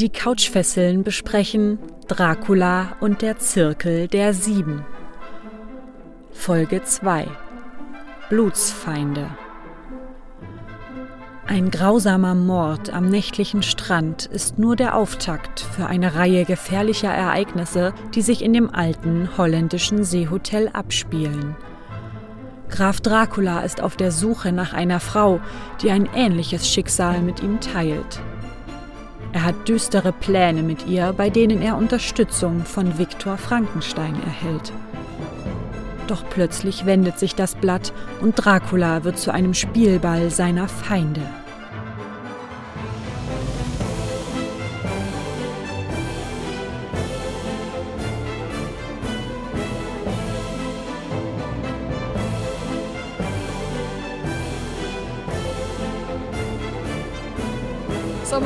Die Couchfesseln besprechen Dracula und der Zirkel der Sieben. Folge 2 Blutsfeinde Ein grausamer Mord am nächtlichen Strand ist nur der Auftakt für eine Reihe gefährlicher Ereignisse, die sich in dem alten holländischen Seehotel abspielen. Graf Dracula ist auf der Suche nach einer Frau, die ein ähnliches Schicksal mit ihm teilt. Er hat düstere Pläne mit ihr, bei denen er Unterstützung von Viktor Frankenstein erhält. Doch plötzlich wendet sich das Blatt und Dracula wird zu einem Spielball seiner Feinde.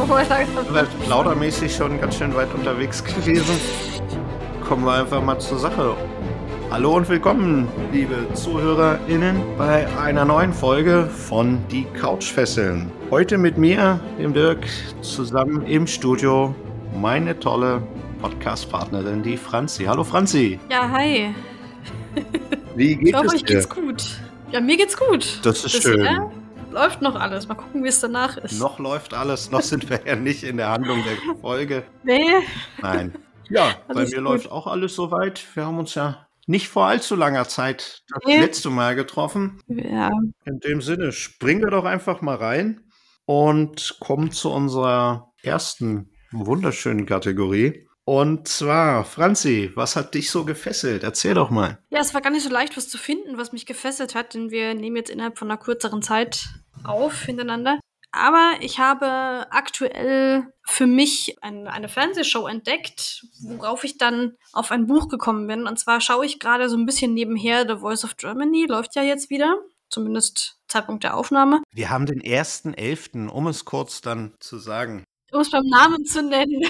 Vielleicht plaudermäßig schon ganz schön weit unterwegs gewesen. Kommen wir einfach mal zur Sache. Hallo und willkommen, liebe ZuhörerInnen, bei einer neuen Folge von Die Couchfesseln. Heute mit mir, dem Dirk, zusammen im Studio meine tolle Podcast-Partnerin, die Franzi. Hallo Franzi. Ja, hi. Wie geht Ich hoffe, es euch geht's gut. Ja, mir geht's gut. Das ist schön. Bisher läuft noch alles. Mal gucken, wie es danach ist. Noch läuft alles, noch sind wir ja nicht in der Handlung der Folge. Nee. Nein. Ja, bei Alles mir gut. läuft auch alles soweit. Wir haben uns ja nicht vor allzu langer Zeit das Nee. letzte Mal getroffen. Ja. In dem Sinne, springen wir doch einfach mal rein und kommen zu unserer ersten wunderschönen Kategorie. Und zwar, Franzi, was hat dich so gefesselt? Erzähl doch mal. Ja, es war gar nicht so leicht, was zu finden, was mich gefesselt hat, denn wir nehmen jetzt innerhalb von einer kürzeren Zeit auf hintereinander. Aber ich habe aktuell für mich ein, eine Fernsehshow entdeckt, worauf ich dann auf ein Buch gekommen bin. Und zwar schaue ich gerade so ein bisschen nebenher The Voice of Germany, läuft ja jetzt wieder, zumindest Zeitpunkt der Aufnahme. Wir haben den 1.11., um es kurz dann zu sagen. Um es beim Namen zu nennen.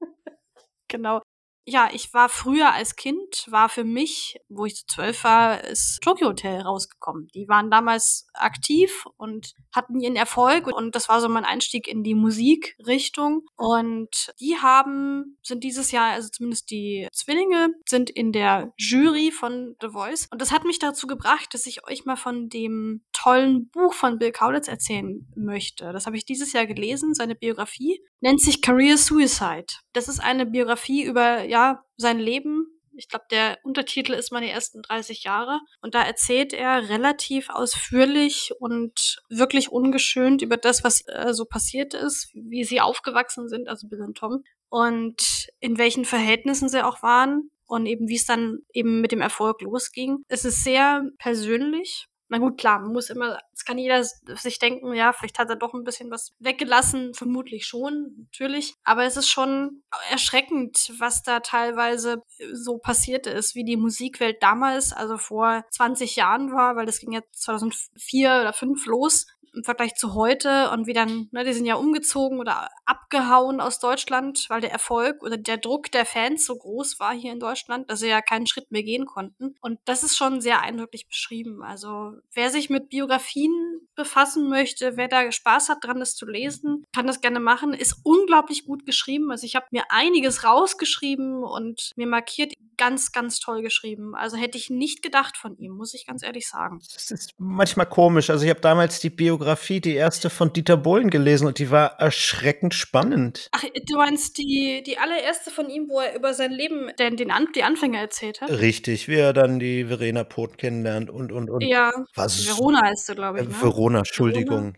genau. Ja, ich war früher als Kind, war für mich, wo ich zwölf war, ist Tokyo Hotel rausgekommen. Die waren damals aktiv und hatten ihren Erfolg und das war so mein Einstieg in die Musikrichtung. Und die haben, sind dieses Jahr, also zumindest die Zwillinge, sind in der Jury von The Voice. Und das hat mich dazu gebracht, dass ich euch mal von dem tollen Buch von Bill Kaulitz erzählen möchte. Das habe ich dieses Jahr gelesen, seine Biografie. Nennt sich Career Suicide. Das ist eine Biografie über, ja, sein Leben. Ich glaube, der Untertitel ist meine ersten 30 Jahre. Und da erzählt er relativ ausführlich und wirklich ungeschönt über das, was äh, so passiert ist, wie sie aufgewachsen sind, also Bill und Tom. Und in welchen Verhältnissen sie auch waren. Und eben, wie es dann eben mit dem Erfolg losging. Es ist sehr persönlich. Na gut, klar, man muss immer, es kann jeder sich denken, ja, vielleicht hat er doch ein bisschen was weggelassen, vermutlich schon, natürlich. Aber es ist schon erschreckend, was da teilweise so passiert ist, wie die Musikwelt damals, also vor 20 Jahren war, weil das ging ja 2004 oder 2005 los im Vergleich zu heute und wie dann, ne, die sind ja umgezogen oder abgehauen aus Deutschland, weil der Erfolg oder der Druck der Fans so groß war hier in Deutschland, dass sie ja keinen Schritt mehr gehen konnten. Und das ist schon sehr eindrücklich beschrieben. Also wer sich mit Biografien befassen möchte, wer da Spaß hat dran, das zu lesen, kann das gerne machen. Ist unglaublich gut geschrieben. Also ich habe mir einiges rausgeschrieben und mir markiert ganz, ganz toll geschrieben. Also hätte ich nicht gedacht von ihm, muss ich ganz ehrlich sagen. Das ist manchmal komisch. Also ich habe damals die Biografie, die erste von Dieter Bohlen gelesen und die war erschreckend spannend. Ach, du meinst die, die allererste von ihm, wo er über sein Leben, den, den An die Anfänge erzählt hat? Richtig, wie er dann die Verena Poth kennenlernt und und und. Ja, Was? Verona heißt sie, glaube ich. Ne? Verona, Entschuldigung.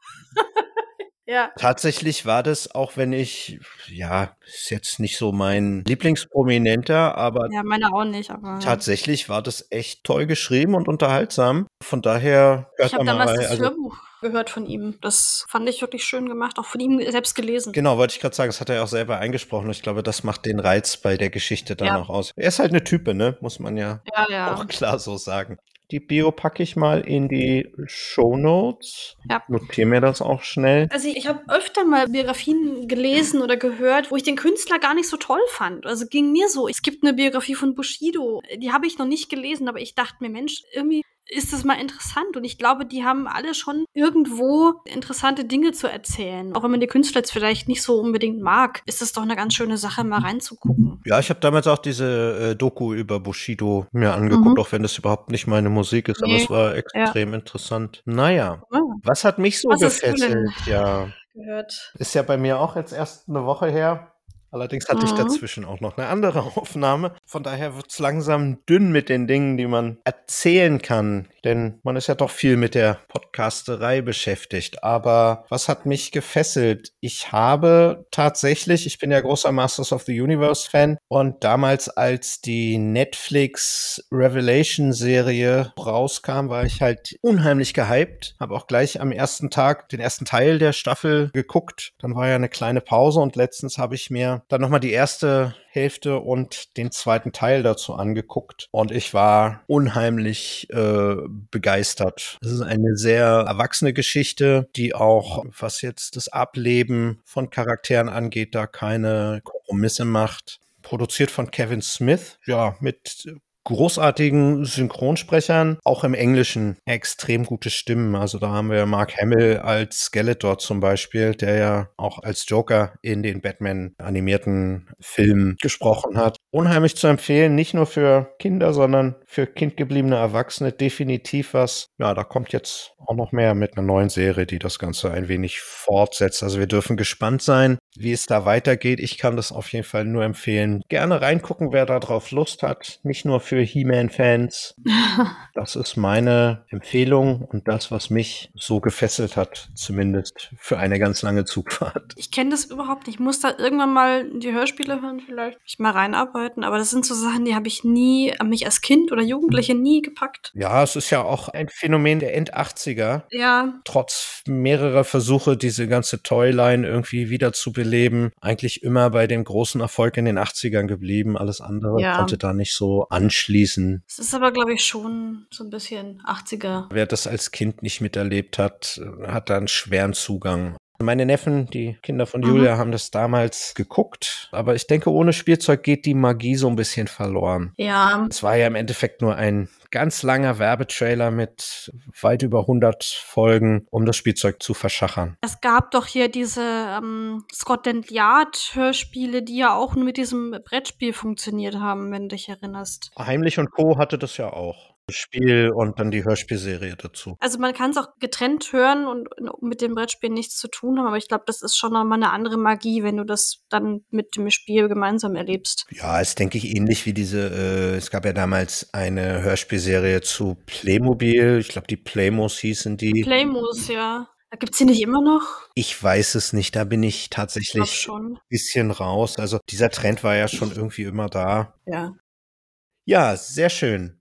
Ja. Tatsächlich war das, auch wenn ich, ja, ist jetzt nicht so mein Lieblingsprominenter, aber ja, meine auch nicht, aber. tatsächlich war das echt toll geschrieben und unterhaltsam. Von daher Ich habe da mal damals das Also, Hörbuch gehört von ihm. Das fand ich wirklich schön gemacht, auch von ihm selbst gelesen. Genau, wollte ich gerade sagen, das hat er ja auch selber eingesprochen. und Ich glaube, das macht den Reiz bei der Geschichte dann Ja. auch aus. Er ist halt eine Type, ne? Muss man ja Ja, ja. auch klar so sagen. Die Bio packe ich mal in die Show Notes. Ja. Notiere mir das auch schnell. Also ich habe öfter mal Biografien gelesen oder gehört, wo ich den Künstler gar nicht so toll fand. Also ging mir so. Es gibt eine Biografie von Bushido, die habe ich noch nicht gelesen, aber ich dachte mir, Mensch, irgendwie ist es mal interessant. Und ich glaube, die haben alle schon irgendwo interessante Dinge zu erzählen. Auch wenn man die Künstler jetzt vielleicht nicht so unbedingt mag, ist es doch eine ganz schöne Sache, mal reinzugucken. Ja, ich habe damals auch diese äh, Doku über Bushido mir angeguckt, mhm. auch wenn das überhaupt nicht meine Musik ist, nee. aber es war extrem ja. interessant. Naja, ja. was hat mich so was gefesselt? Ja. Gehört. Ist ja bei mir auch jetzt erst eine Woche her. Allerdings hatte ich mhm. dazwischen auch noch eine andere Aufnahme. Von daher wird es langsam dünn mit den Dingen, die man erzählen kann. Denn man ist ja doch viel mit der Podcasterei beschäftigt. Aber was hat mich gefesselt? Ich habe tatsächlich, ich bin ja großer Masters of the Universe Fan und damals, als die Netflix Revelation Serie rauskam, war ich halt unheimlich gehypt. Habe auch gleich am ersten Tag den ersten Teil der Staffel geguckt. Dann war ja eine kleine Pause und letztens habe ich mir dann nochmal die erste Hälfte und den zweiten Teil dazu angeguckt. Und ich war unheimlich äh, begeistert. Es ist eine sehr erwachsene Geschichte, die auch, was jetzt das Ableben von Charakteren angeht, da keine Kompromisse macht. Produziert von Kevin Smith, ja, mit großartigen Synchronsprechern, auch im Englischen extrem gute Stimmen. Also da haben wir Mark Hamill als Skeletor zum Beispiel, der ja auch als Joker in den Batman animierten Filmen gesprochen hat. Unheimlich zu empfehlen, nicht nur für Kinder, sondern für kindgebliebene Erwachsene definitiv was. Ja, da kommt jetzt auch noch mehr mit einer neuen Serie, die das Ganze ein wenig fortsetzt. Also wir dürfen gespannt sein, wie es da weitergeht. Ich kann das auf jeden Fall nur empfehlen. Gerne reingucken, wer da drauf Lust hat. Nicht nur für He-Man-Fans. das ist meine Empfehlung und das, was mich so gefesselt hat, zumindest für eine ganz lange Zugfahrt. Ich kenne das überhaupt nicht. Ich muss da irgendwann mal die Hörspiele hören, vielleicht mich mal reinarbeiten. Aber das sind so Sachen, die habe ich nie, mich als Kind oder Jugendliche nie gepackt. Ja, es ist ja auch ein Phänomen der End-80er. Ja. Trotz mehrerer Versuche, diese ganze Toyline irgendwie wiederzubeleben, eigentlich immer bei dem großen Erfolg in den 80ern geblieben. Alles andere ja. konnte da nicht so anschließen. Es ist aber, glaube ich, schon so ein bisschen 80er. Wer das als Kind nicht miterlebt hat, hat da einen schweren Zugang. Meine Neffen, die Kinder von Julia, mhm. haben das damals geguckt. Aber ich denke, ohne Spielzeug geht die Magie so ein bisschen verloren. Ja. Es war ja im Endeffekt nur ein ganz langer Werbetrailer mit weit über 100 Folgen, um das Spielzeug zu verschachern. Es gab doch hier diese ähm, Scotland Yard Hörspiele, die ja auch nur mit diesem Brettspiel funktioniert haben, wenn du dich erinnerst. Heimlich und Co. hatte das ja auch. Spiel und dann die Hörspielserie dazu. Also man kann es auch getrennt hören und mit dem Brettspiel nichts zu tun haben, aber ich glaube, das ist schon nochmal eine andere Magie, wenn du das dann mit dem Spiel gemeinsam erlebst. Ja, ist, denke ich, ähnlich wie diese, äh, es gab ja damals eine Hörspielserie zu Playmobil, ich glaube, die Playmos hießen die. Playmos, ja. Gibt es die nicht immer noch? Ich weiß es nicht, da bin ich tatsächlich ein bisschen raus. Also dieser Trend war ja schon irgendwie immer da. Ja. Ja, sehr schön.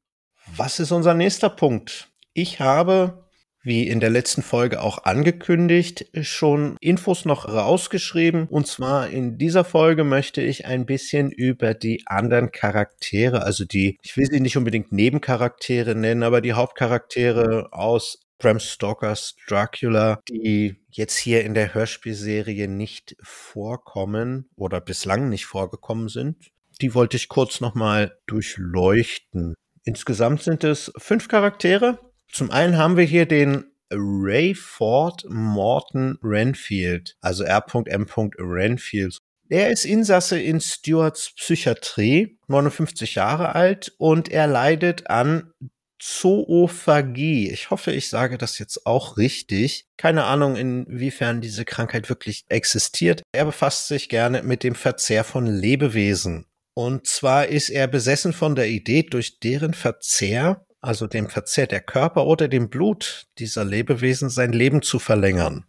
Was ist unser nächster Punkt? Ich habe, wie in der letzten Folge auch angekündigt, schon Infos noch rausgeschrieben. Und zwar in dieser Folge möchte ich ein bisschen über die anderen Charaktere, also die, ich will sie nicht unbedingt Nebencharaktere nennen, aber die Hauptcharaktere aus Bram Stokers Dracula, die jetzt hier in der Hörspielserie nicht vorkommen oder bislang nicht vorgekommen sind. Die wollte ich kurz nochmal durchleuchten. Insgesamt sind es fünf Charaktere. Zum einen haben wir hier den Rayford Morton Renfield, also R.M. Renfield. Er ist Insasse in Stewarts Psychiatrie, 59 Jahre alt und er leidet an Zoophagie. Ich hoffe, ich sage das jetzt auch richtig. Keine Ahnung, inwiefern diese Krankheit wirklich existiert. Er befasst sich gerne mit dem Verzehr von Lebewesen. Und zwar ist er besessen von der Idee, durch deren Verzehr, also dem Verzehr der Körper oder dem Blut dieser Lebewesen, sein Leben zu verlängern.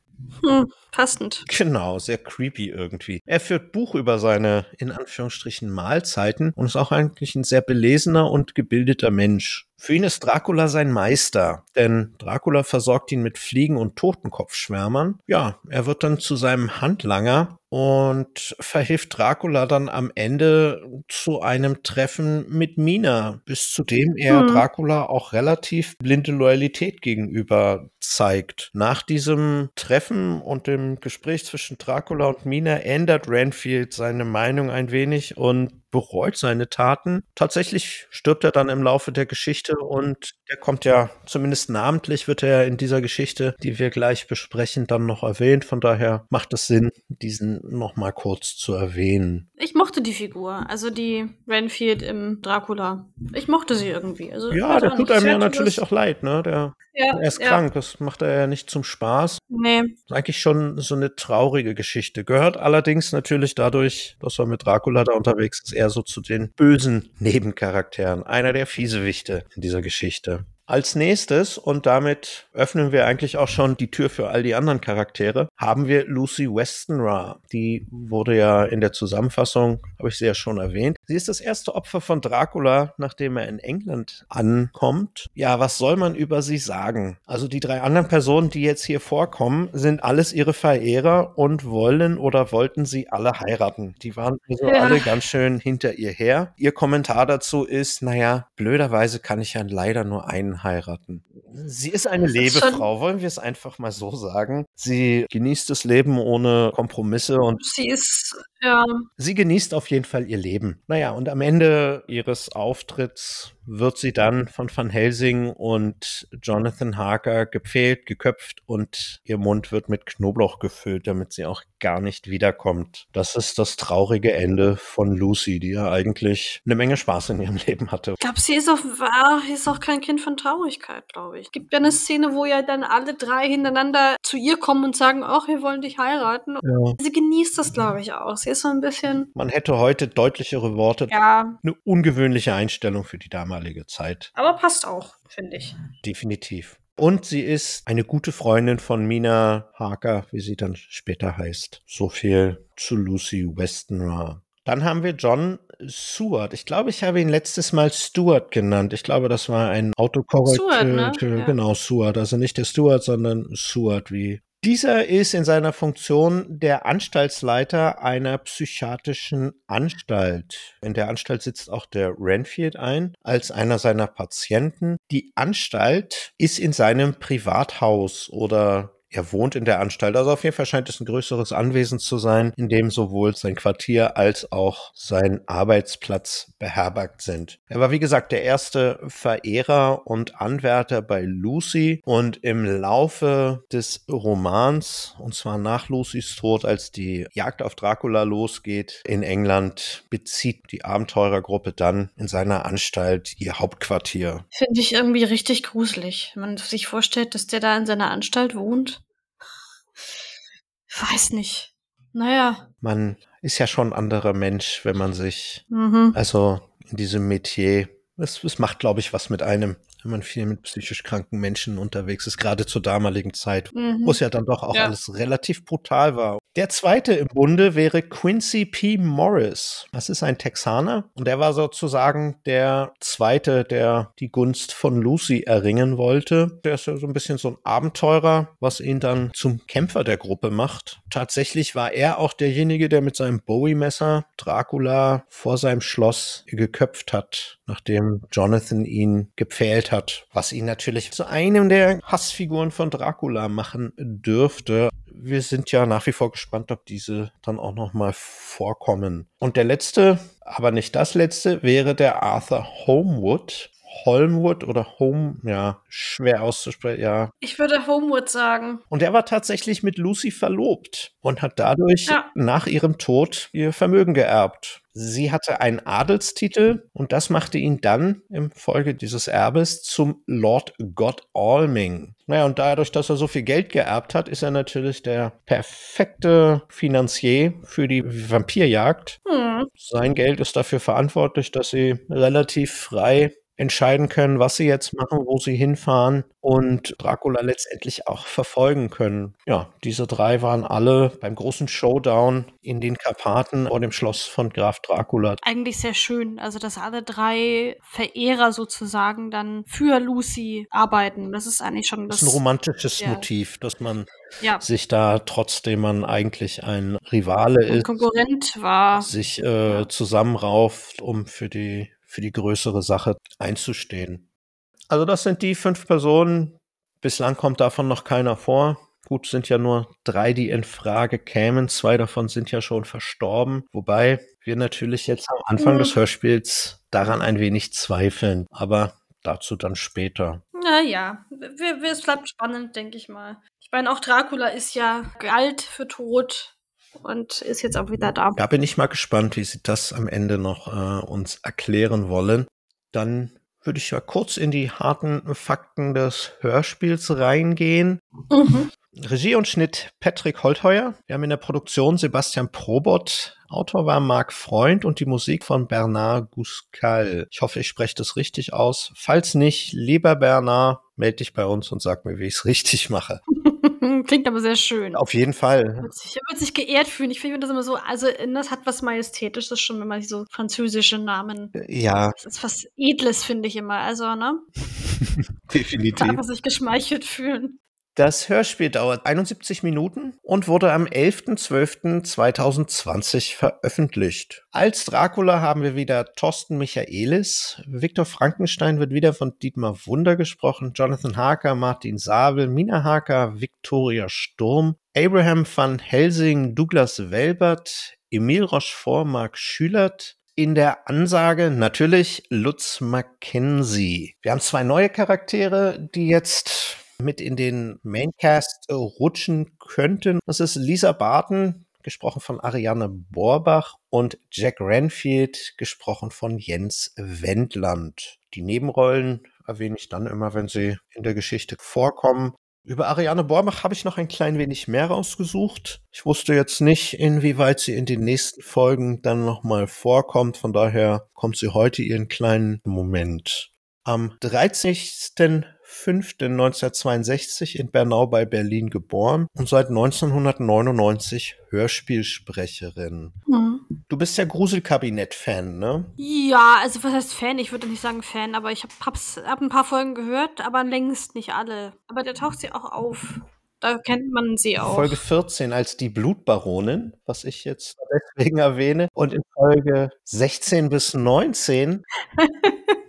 Hm, passend. Genau, sehr creepy irgendwie. Er führt Buch über seine, in Anführungsstrichen, Mahlzeiten und ist auch eigentlich ein sehr belesener und gebildeter Mensch. Für ihn ist Dracula sein Meister, denn Dracula versorgt ihn mit Fliegen und Totenkopfschwärmern. Ja, er wird dann zu seinem Handlanger und verhilft Dracula dann am Ende zu einem Treffen mit Mina, bis zu dem er hm. Dracula auch relativ blinde Loyalität gegenüber zeigt. Nach diesem Treffen und dem Gespräch zwischen Dracula und Mina ändert Renfield seine Meinung ein wenig und bereut seine Taten. Tatsächlich stirbt er dann im Laufe der Geschichte und er kommt ja zumindest namentlich wird er in dieser Geschichte, die wir gleich besprechen, dann noch erwähnt. Von daher macht es Sinn, diesen noch mal kurz zu erwähnen. Ich mochte die Figur, also die Renfield im Dracula. Ich mochte sie irgendwie. Also, ja, der tut einem ja natürlich auch leid, ne? Der, ja, er ist ja. krank, das macht er ja nicht zum Spaß. Nee. Ist eigentlich schon so eine traurige Geschichte. Gehört allerdings natürlich dadurch, dass er mit Dracula da unterwegs ist, eher so zu den bösen Nebencharakteren. Einer der Fiesewichte in dieser Geschichte. Als nächstes, und damit öffnen wir eigentlich auch schon die Tür für all die anderen Charaktere, haben wir Lucy Westenra. Die wurde ja in der Zusammenfassung, habe ich sie ja schon erwähnt. Sie ist das erste Opfer von Dracula, nachdem er in England ankommt. Ja, was soll man über sie sagen? Also die drei anderen Personen, die jetzt hier vorkommen, sind alles ihre Verehrer und wollen oder wollten sie alle heiraten. Die waren also ja. alle ganz schön hinter ihr her. Ihr Kommentar dazu ist, naja, blöderweise kann ich ja leider nur einen heiraten. Sie ist eine Lebefrau, wollen wir es einfach mal so sagen. Sie genießt das Leben ohne Kompromisse und sie ist ja. Sie genießt auf jeden Fall ihr Leben. Naja, und am Ende ihres Auftritts wird sie dann von Van Helsing und Jonathan Harker gepfählt, geköpft und ihr Mund wird mit Knoblauch gefüllt, damit sie auch gar nicht wiederkommt. Das ist das traurige Ende von Lucy, die ja eigentlich eine Menge Spaß in ihrem Leben hatte. Ich glaube, sie ist auch, war, ist auch kein Kind von Traurigkeit, glaube ich. Es gibt ja eine Szene, wo ja dann alle drei hintereinander zu ihr kommen und sagen, ach, wir wollen dich heiraten. Ja. Sie genießt das, glaube ich, auch. Sie ist so ein bisschen. Man hätte heute deutlichere Worte. Ja. Eine ungewöhnliche Einstellung für die damalige Zeit. Aber passt auch, finde ich. Definitiv. Und sie ist eine gute Freundin von Mina Harker, wie sie dann später heißt. So viel zu Lucy Westenra. Dann haben wir John Seward. Ich glaube, ich habe ihn letztes Mal Stuart genannt. Ich glaube, das war ein Autokorrektur. Ne? Genau, Seward. Also nicht der Stuart, sondern Seward wie dieser ist in seiner Funktion der Anstaltsleiter einer psychiatrischen Anstalt. In der Anstalt sitzt auch der Renfield ein als einer seiner Patienten. Die Anstalt ist in seinem Privathaus oder er wohnt in der Anstalt. Also auf jeden Fall scheint es ein größeres Anwesen zu sein, in dem sowohl sein Quartier als auch sein Arbeitsplatz beherbergt sind. Er war, wie gesagt, der erste Verehrer und Anwärter bei Lucy und im Laufe des Romans, und zwar nach Lucys Tod, als die Jagd auf Dracula losgeht in England, bezieht die Abenteurergruppe dann in seiner Anstalt ihr Hauptquartier. Finde ich irgendwie richtig gruselig, wenn man sich vorstellt, dass der da in seiner Anstalt wohnt. Weiß nicht. Naja. Man ist ja schon ein anderer Mensch, wenn man sich, mhm. also in diesem Metier, es, es macht, glaube ich, was mit einem wenn man viel mit psychisch kranken Menschen unterwegs ist, gerade zur damaligen Zeit, mhm. wo es ja dann doch auch ja. alles relativ brutal war. Der zweite im Bunde wäre Quincy P. Morris. Das ist ein Texaner und der war sozusagen der zweite, der die Gunst von Lucy erringen wollte. Der ist ja so ein bisschen so ein Abenteurer, was ihn dann zum Kämpfer der Gruppe macht. Tatsächlich war er auch derjenige, der mit seinem Bowie-Messer Dracula vor seinem Schloss geköpft hat, nachdem Jonathan ihn gepfählt hat, was ihn natürlich zu einem der Hassfiguren von Dracula machen dürfte wir sind ja nach wie vor gespannt, ob diese dann auch noch mal vorkommen. Und der letzte, aber nicht das letzte, wäre der Arthur Homewood. Holmwood oder Home, ja, schwer auszusprechen, ja. Ich würde Homewood sagen. Und er war tatsächlich mit Lucy verlobt und hat dadurch ja. nach ihrem Tod ihr Vermögen geerbt. Sie hatte einen Adelstitel und das machte ihn dann im Folge dieses Erbes zum Lord Godalming. Naja, und dadurch, dass er so viel Geld geerbt hat, ist er natürlich der perfekte Finanzier für die Vampirjagd. Hm. Sein Geld ist dafür verantwortlich, dass sie relativ frei entscheiden können, was sie jetzt machen, wo sie hinfahren und Dracula letztendlich auch verfolgen können. Ja, diese drei waren alle beim großen Showdown in den Karpaten vor dem Schloss von Graf Dracula. Eigentlich sehr schön, also dass alle drei Verehrer sozusagen dann für Lucy arbeiten. Das ist eigentlich schon das. das ist ein romantisches ja. Motiv, dass man ja. sich da, trotzdem man eigentlich ein Rivale ein ist, Konkurrent war, sich äh, zusammenrauft, um für die für die größere Sache einzustehen. Also das sind die fünf Personen. Bislang kommt davon noch keiner vor. Gut, sind ja nur drei, die in Frage kämen. Zwei davon sind ja schon verstorben. Wobei wir natürlich jetzt am Anfang des Hörspiels daran ein wenig zweifeln. Aber dazu dann später. Naja, es bleibt spannend, denke ich mal. Ich meine, auch Dracula ist ja alt für tot und ist jetzt auch wieder da. Da bin ich mal gespannt, wie sie das am Ende noch äh, uns erklären wollen. Dann würde ich ja kurz in die harten Fakten des Hörspiels reingehen. Mhm. Regie und Schnitt Patrick Holtheuer. Wir haben in der Produktion Sebastian Probot. Autor war Marc Freund und die Musik von Bernard Guscal. Ich hoffe, ich spreche das richtig aus. Falls nicht, lieber Bernard, melde dich bei uns und sag mir, wie ich es richtig mache. Klingt aber sehr schön. Auf jeden Fall. Wird sich, wird sich geehrt fühlen. Ich finde das immer so, also das hat was Majestätisches schon, wenn man so französische Namen. Ja. Das ist was Edles, finde ich immer. Also, ne? Definitiv. Darf man sich geschmeichelt fühlen. Das Hörspiel dauert 71 Minuten und wurde am 11.12.2020 veröffentlicht. Als Dracula haben wir wieder Thorsten Michaelis, Viktor Frankenstein wird wieder von Dietmar Wunder gesprochen, Jonathan Harker, Martin Sabel, Mina Harker, Victoria Sturm, Abraham van Helsing, Douglas Welbert, Emil Rochefort, Marc Schülert, in der Ansage natürlich Lutz Mackenzie. Wir haben zwei neue Charaktere, die jetzt mit in den Maincast äh, rutschen könnten. Das ist Lisa Barton, gesprochen von Ariane Borbach und Jack Renfield, gesprochen von Jens Wendland. Die Nebenrollen erwähne ich dann immer, wenn sie in der Geschichte vorkommen. Über Ariane Borbach habe ich noch ein klein wenig mehr rausgesucht. Ich wusste jetzt nicht, inwieweit sie in den nächsten Folgen dann nochmal vorkommt. Von daher kommt sie heute ihren kleinen Moment. Am 13. 5.1962 in Bernau bei Berlin geboren und seit 1999 Hörspielsprecherin. Mhm. Du bist ja Gruselkabinett-Fan, ne? Ja, also was heißt Fan? Ich würde nicht sagen Fan, aber ich hab, hab ein paar Folgen gehört, aber längst nicht alle. Aber der taucht sie auch auf. Da kennt man sie auch. Folge 14 als die Blutbaronin, was ich jetzt deswegen erwähne. Und in Folge 16 bis 19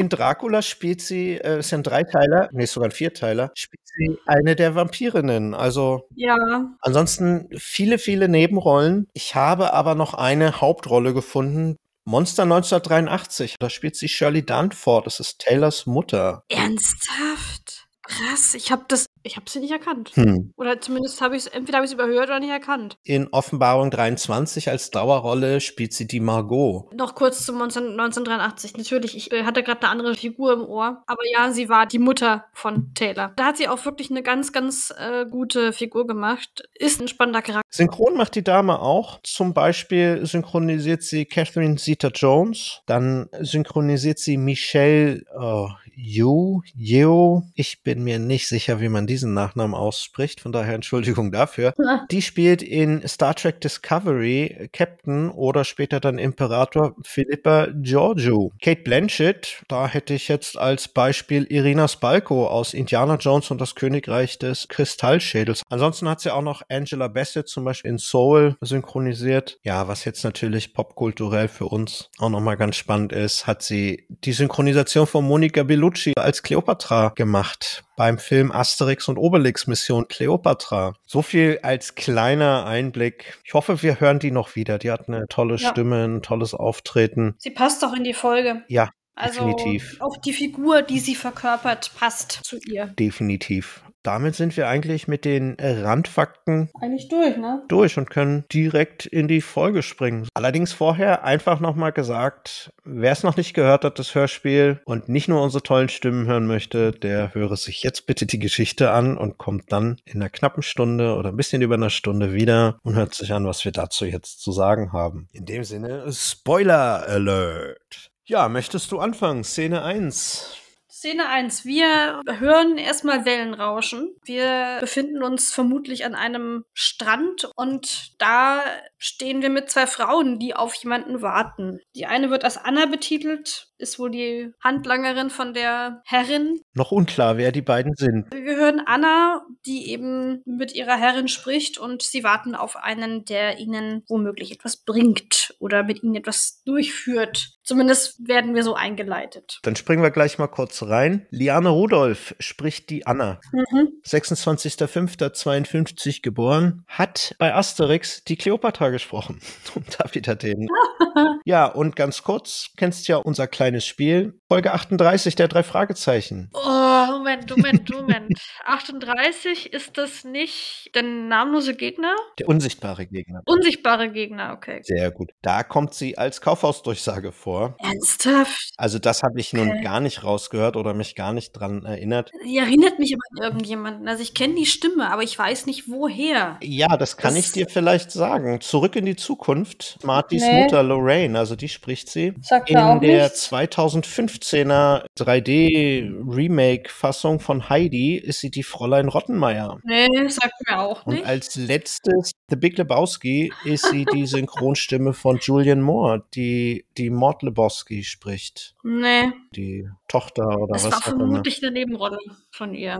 In Dracula spielt sie, äh, ist ja ein Dreiteiler, nee, sogar ein Vierteiler, spielt sie eine der Vampirinnen. Also ja. ansonsten viele, viele Nebenrollen. Ich habe aber noch eine Hauptrolle gefunden. Monster 1983, da spielt sie Shirley Dunford, das ist Taylors Mutter. Ernsthaft? Krass, ich habe das ich habe sie nicht erkannt. Hm. Oder zumindest habe ich es, entweder habe ich es überhört oder nicht erkannt. In Offenbarung 23 als Dauerrolle spielt sie die Margot. Noch kurz zum 1983. Natürlich, ich äh, hatte gerade eine andere Figur im Ohr. Aber ja, sie war die Mutter von Taylor. Da hat sie auch wirklich eine ganz, ganz äh, gute Figur gemacht. Ist ein spannender Charakter. Synchron macht die Dame auch. Zum Beispiel synchronisiert sie Catherine Zeta-Jones. Dann synchronisiert sie Michelle oh, Yu, Yeo. Ich bin mir nicht sicher, wie man diesen Nachnamen ausspricht, von daher Entschuldigung dafür. Die spielt in Star Trek Discovery Captain oder später dann Imperator Philippa Giorgio. Kate Blanchett, da hätte ich jetzt als Beispiel Irina Spalko aus Indiana Jones und das Königreich des Kristallschädels. Ansonsten hat sie auch noch Angela Bassett zum Beispiel in Soul synchronisiert. Ja, was jetzt natürlich popkulturell für uns auch nochmal ganz spannend ist, hat sie die Synchronisation von Monica Bellucci als Cleopatra gemacht beim Film Asterix und Obelix Mission Cleopatra. So viel als kleiner Einblick. Ich hoffe, wir hören die noch wieder. Die hat eine tolle ja. Stimme, ein tolles Auftreten. Sie passt auch in die Folge. Ja, also Definitiv. Auch die Figur, die sie verkörpert, passt zu ihr. Definitiv damit sind wir eigentlich mit den Randfakten eigentlich durch, ne? Durch und können direkt in die Folge springen. Allerdings vorher einfach nochmal gesagt, wer es noch nicht gehört hat, das Hörspiel und nicht nur unsere tollen Stimmen hören möchte, der höre sich jetzt bitte die Geschichte an und kommt dann in einer knappen Stunde oder ein bisschen über einer Stunde wieder und hört sich an, was wir dazu jetzt zu sagen haben. In dem Sinne, Spoiler Alert. Ja, möchtest du anfangen? Szene 1. Szene 1. Wir hören erstmal Wellen rauschen. Wir befinden uns vermutlich an einem Strand und da stehen wir mit zwei Frauen, die auf jemanden warten. Die eine wird als Anna betitelt, ist wohl die Handlangerin von der Herrin. Noch unklar, wer die beiden sind. Wir hören Anna, die eben mit ihrer Herrin spricht und sie warten auf einen, der ihnen womöglich etwas bringt oder mit ihnen etwas durchführt. Zumindest werden wir so eingeleitet. Dann springen wir gleich mal kurz rein. Liane Rudolph spricht die Anna. Mhm. 26.05.52 geboren, hat bei Asterix die Kleopatra gesprochen. Und da wieder den. ja, und ganz kurz, kennst ja unser kleines Spiel. Folge 38 der drei Fragezeichen. Oh, Moment, Moment, Moment. 38 ist das nicht der namenlose Gegner? Der unsichtbare Gegner. Unsichtbare Gegner, okay. Sehr gut. Da kommt sie als Kaufhausdurchsage vor. Ernsthaft? Also das habe ich okay. nun gar nicht rausgehört oder mich gar nicht dran erinnert. Die erinnert mich aber an irgendjemanden. Also ich kenne die Stimme, aber ich weiß nicht woher. Ja, das kann das ich dir vielleicht sagen. Zurück in die Zukunft. Martys nee. Mutter Lorraine, also die spricht sie. Sagt in der nichts. 2015er 3D-Remake-Fassung von Heidi ist sie die Fräulein Rottenmeier. Nee, sagt mir auch nicht. Und als letztes The Big Lebowski ist sie die Synchronstimme von Julian Moore, die die Mord Lebowski spricht. Nee. Die Tochter oder das was auch immer. Das war vermutlich eine Nebenrolle von ihr.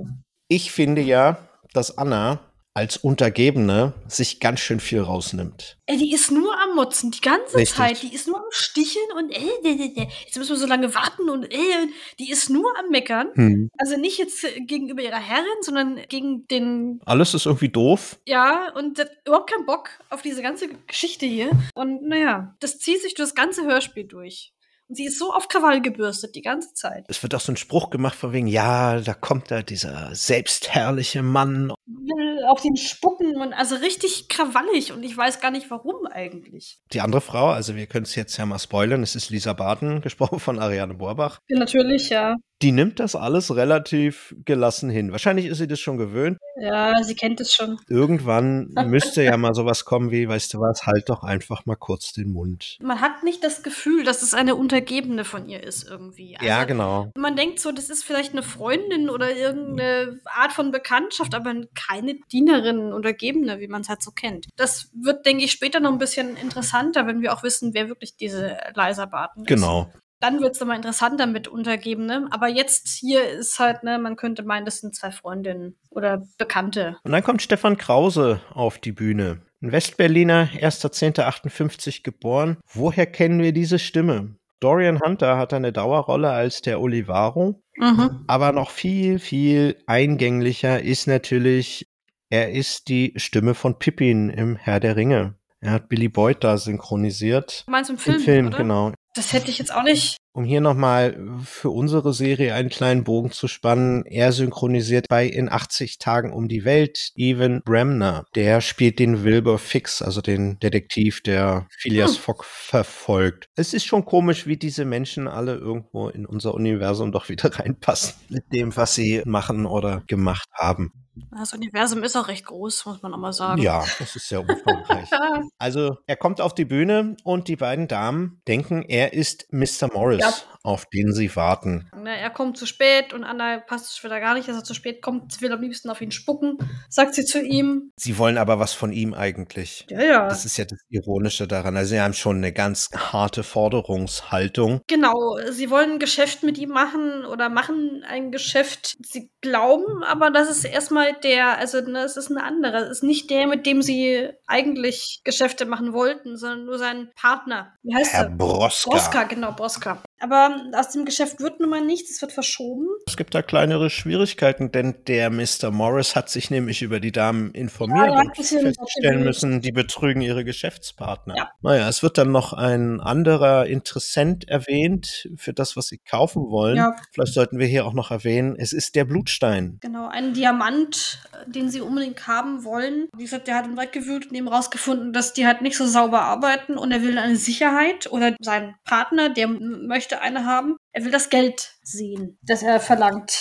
Ich finde ja, dass Anna als Untergebene sich ganz schön viel rausnimmt. Ey, die ist nur am Motzen, die ganze Richtig. Zeit. Die ist nur am Sticheln und äh, jetzt müssen wir so lange warten und äh, die ist nur am Meckern. Hm. Also nicht jetzt gegenüber ihrer Herrin, sondern gegen den. Alles ist irgendwie doof. Ja, und überhaupt keinen Bock auf diese ganze Geschichte hier. Und naja, das zieht sich durch das ganze Hörspiel durch. Und sie ist so auf Krawall gebürstet die ganze Zeit. Es wird auch so ein Spruch gemacht von wegen, ja, da kommt da dieser selbstherrliche Mann. Will auf den spucken und also richtig krawallig und ich weiß gar nicht warum eigentlich. Die andere Frau, also wir können es jetzt ja mal spoilern, es ist Lisa Barton, gesprochen von Ariane Borbach. Ja, natürlich, ja. Die nimmt das alles relativ gelassen hin. Wahrscheinlich ist sie das schon gewöhnt. Ja, sie kennt es schon. Irgendwann müsste ja mal sowas kommen wie, weißt du was, halt doch einfach mal kurz den Mund. Man hat nicht das Gefühl, dass es eine Untergebene von ihr ist irgendwie. Also, ja, genau. Man denkt so, das ist vielleicht eine Freundin oder irgendeine Art von Bekanntschaft, aber keine Dienerin, Untergebene, wie man es halt so kennt. Das wird, denke ich, später noch ein bisschen interessanter, wenn wir auch wissen, wer wirklich diese Liza Barton ist. Genau dann wird es nochmal interessanter mit untergeben, ne? Aber jetzt hier ist halt, ne, man könnte meinen, das sind zwei Freundinnen oder Bekannte. Und dann kommt Stefan Krause auf die Bühne. Ein Westberliner, 1.10.58 geboren. Woher kennen wir diese Stimme? Dorian Hunter hat eine Dauerrolle als der Olivaro. Mhm. Aber noch viel, viel eingänglicher ist natürlich, er ist die Stimme von Pippin im Herr der Ringe. Er hat Billy Boyd da synchronisiert. Du meinst im Film? Im Film, oder? genau. Das hätte ich jetzt auch nicht. Um hier nochmal für unsere Serie einen kleinen Bogen zu spannen, er synchronisiert bei In 80 Tagen um die Welt Evan Bremner. Der spielt den Wilbur Fix, also den Detektiv, der Phileas hm. Fogg verfolgt. Es ist schon komisch, wie diese Menschen alle irgendwo in unser Universum doch wieder reinpassen mit dem, was sie machen oder gemacht haben. Das Universum ist auch recht groß, muss man auch mal sagen. Ja, das ist sehr umfangreich. also, er kommt auf die Bühne und die beiden Damen denken, er ist Mr. Morris, ja. auf den sie warten. Na, er kommt zu spät und Anna passt es wieder gar nicht, dass er zu spät kommt. Sie will am liebsten auf ihn spucken, sagt sie zu ihm. Sie wollen aber was von ihm eigentlich. Ja, ja. Das ist ja das Ironische daran. Also, sie haben schon eine ganz harte Forderungshaltung. Genau, sie wollen ein Geschäft mit ihm machen oder machen ein Geschäft. Sie glauben aber, dass es erstmal der, also ne, es ist ein anderer. Es ist nicht der, mit dem sie eigentlich Geschäfte machen wollten, sondern nur sein Partner. Wie heißt Herr er? Broska. Broska, genau, Broska. Aber aus dem Geschäft wird nun mal nichts, es wird verschoben. Es gibt da kleinere Schwierigkeiten, denn der Mr. Morris hat sich nämlich über die Damen informiert ja, und feststellen müssen, die betrügen ihre Geschäftspartner. Ja. Naja, es wird dann noch ein anderer Interessent erwähnt für das, was sie kaufen wollen. Ja. Vielleicht sollten wir hier auch noch erwähnen, es ist der Blutstein. Genau, ein Diamant, den sie unbedingt haben wollen. Wie gesagt, der hat im Dreck gewühlt und eben rausgefunden, dass die halt nicht so sauber arbeiten und er will eine Sicherheit oder sein Partner, der möchte möchte eine haben. Er will das Geld sehen, das er verlangt.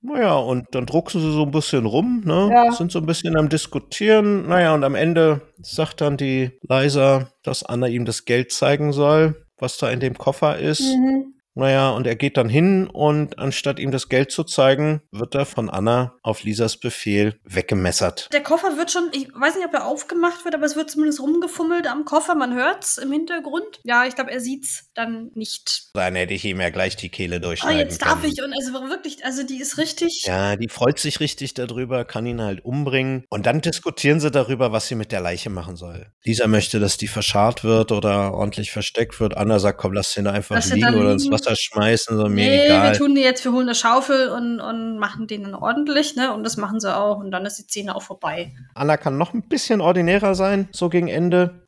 Naja, und dann drucksen sie so ein bisschen rum, ne? Ja. Sind so ein bisschen am Diskutieren. Naja, und am Ende sagt dann die Leiser, dass Anna ihm das Geld zeigen soll, was da in dem Koffer ist. Mhm. Naja, und er geht dann hin und anstatt ihm das Geld zu zeigen, wird er von Anna auf Lisas Befehl weggemessert. Der Koffer wird schon, ich weiß nicht, ob er aufgemacht wird, aber es wird zumindest rumgefummelt am Koffer. Man hört es im Hintergrund. Ja, ich glaube, er sieht es dann nicht. Dann hätte ich ihm ja gleich die Kehle durchschneiden Oh, jetzt darf ich. Und also wirklich, also die ist richtig. Ja, die freut sich richtig darüber, kann ihn halt umbringen. Und dann diskutieren sie darüber, was sie mit der Leiche machen soll. Lisa möchte, dass die verscharrt wird oder ordentlich versteckt wird. Anna sagt, komm, lass den einfach lass liegen oder ins Wasser schmeißen. So, mir nee, egal. wir tun die jetzt, wir holen eine Schaufel und, und machen den dann ordentlich, ne? Und das machen sie auch. Und dann ist die Szene auch vorbei. Anna kann noch ein bisschen ordinärer sein, so gegen Ende.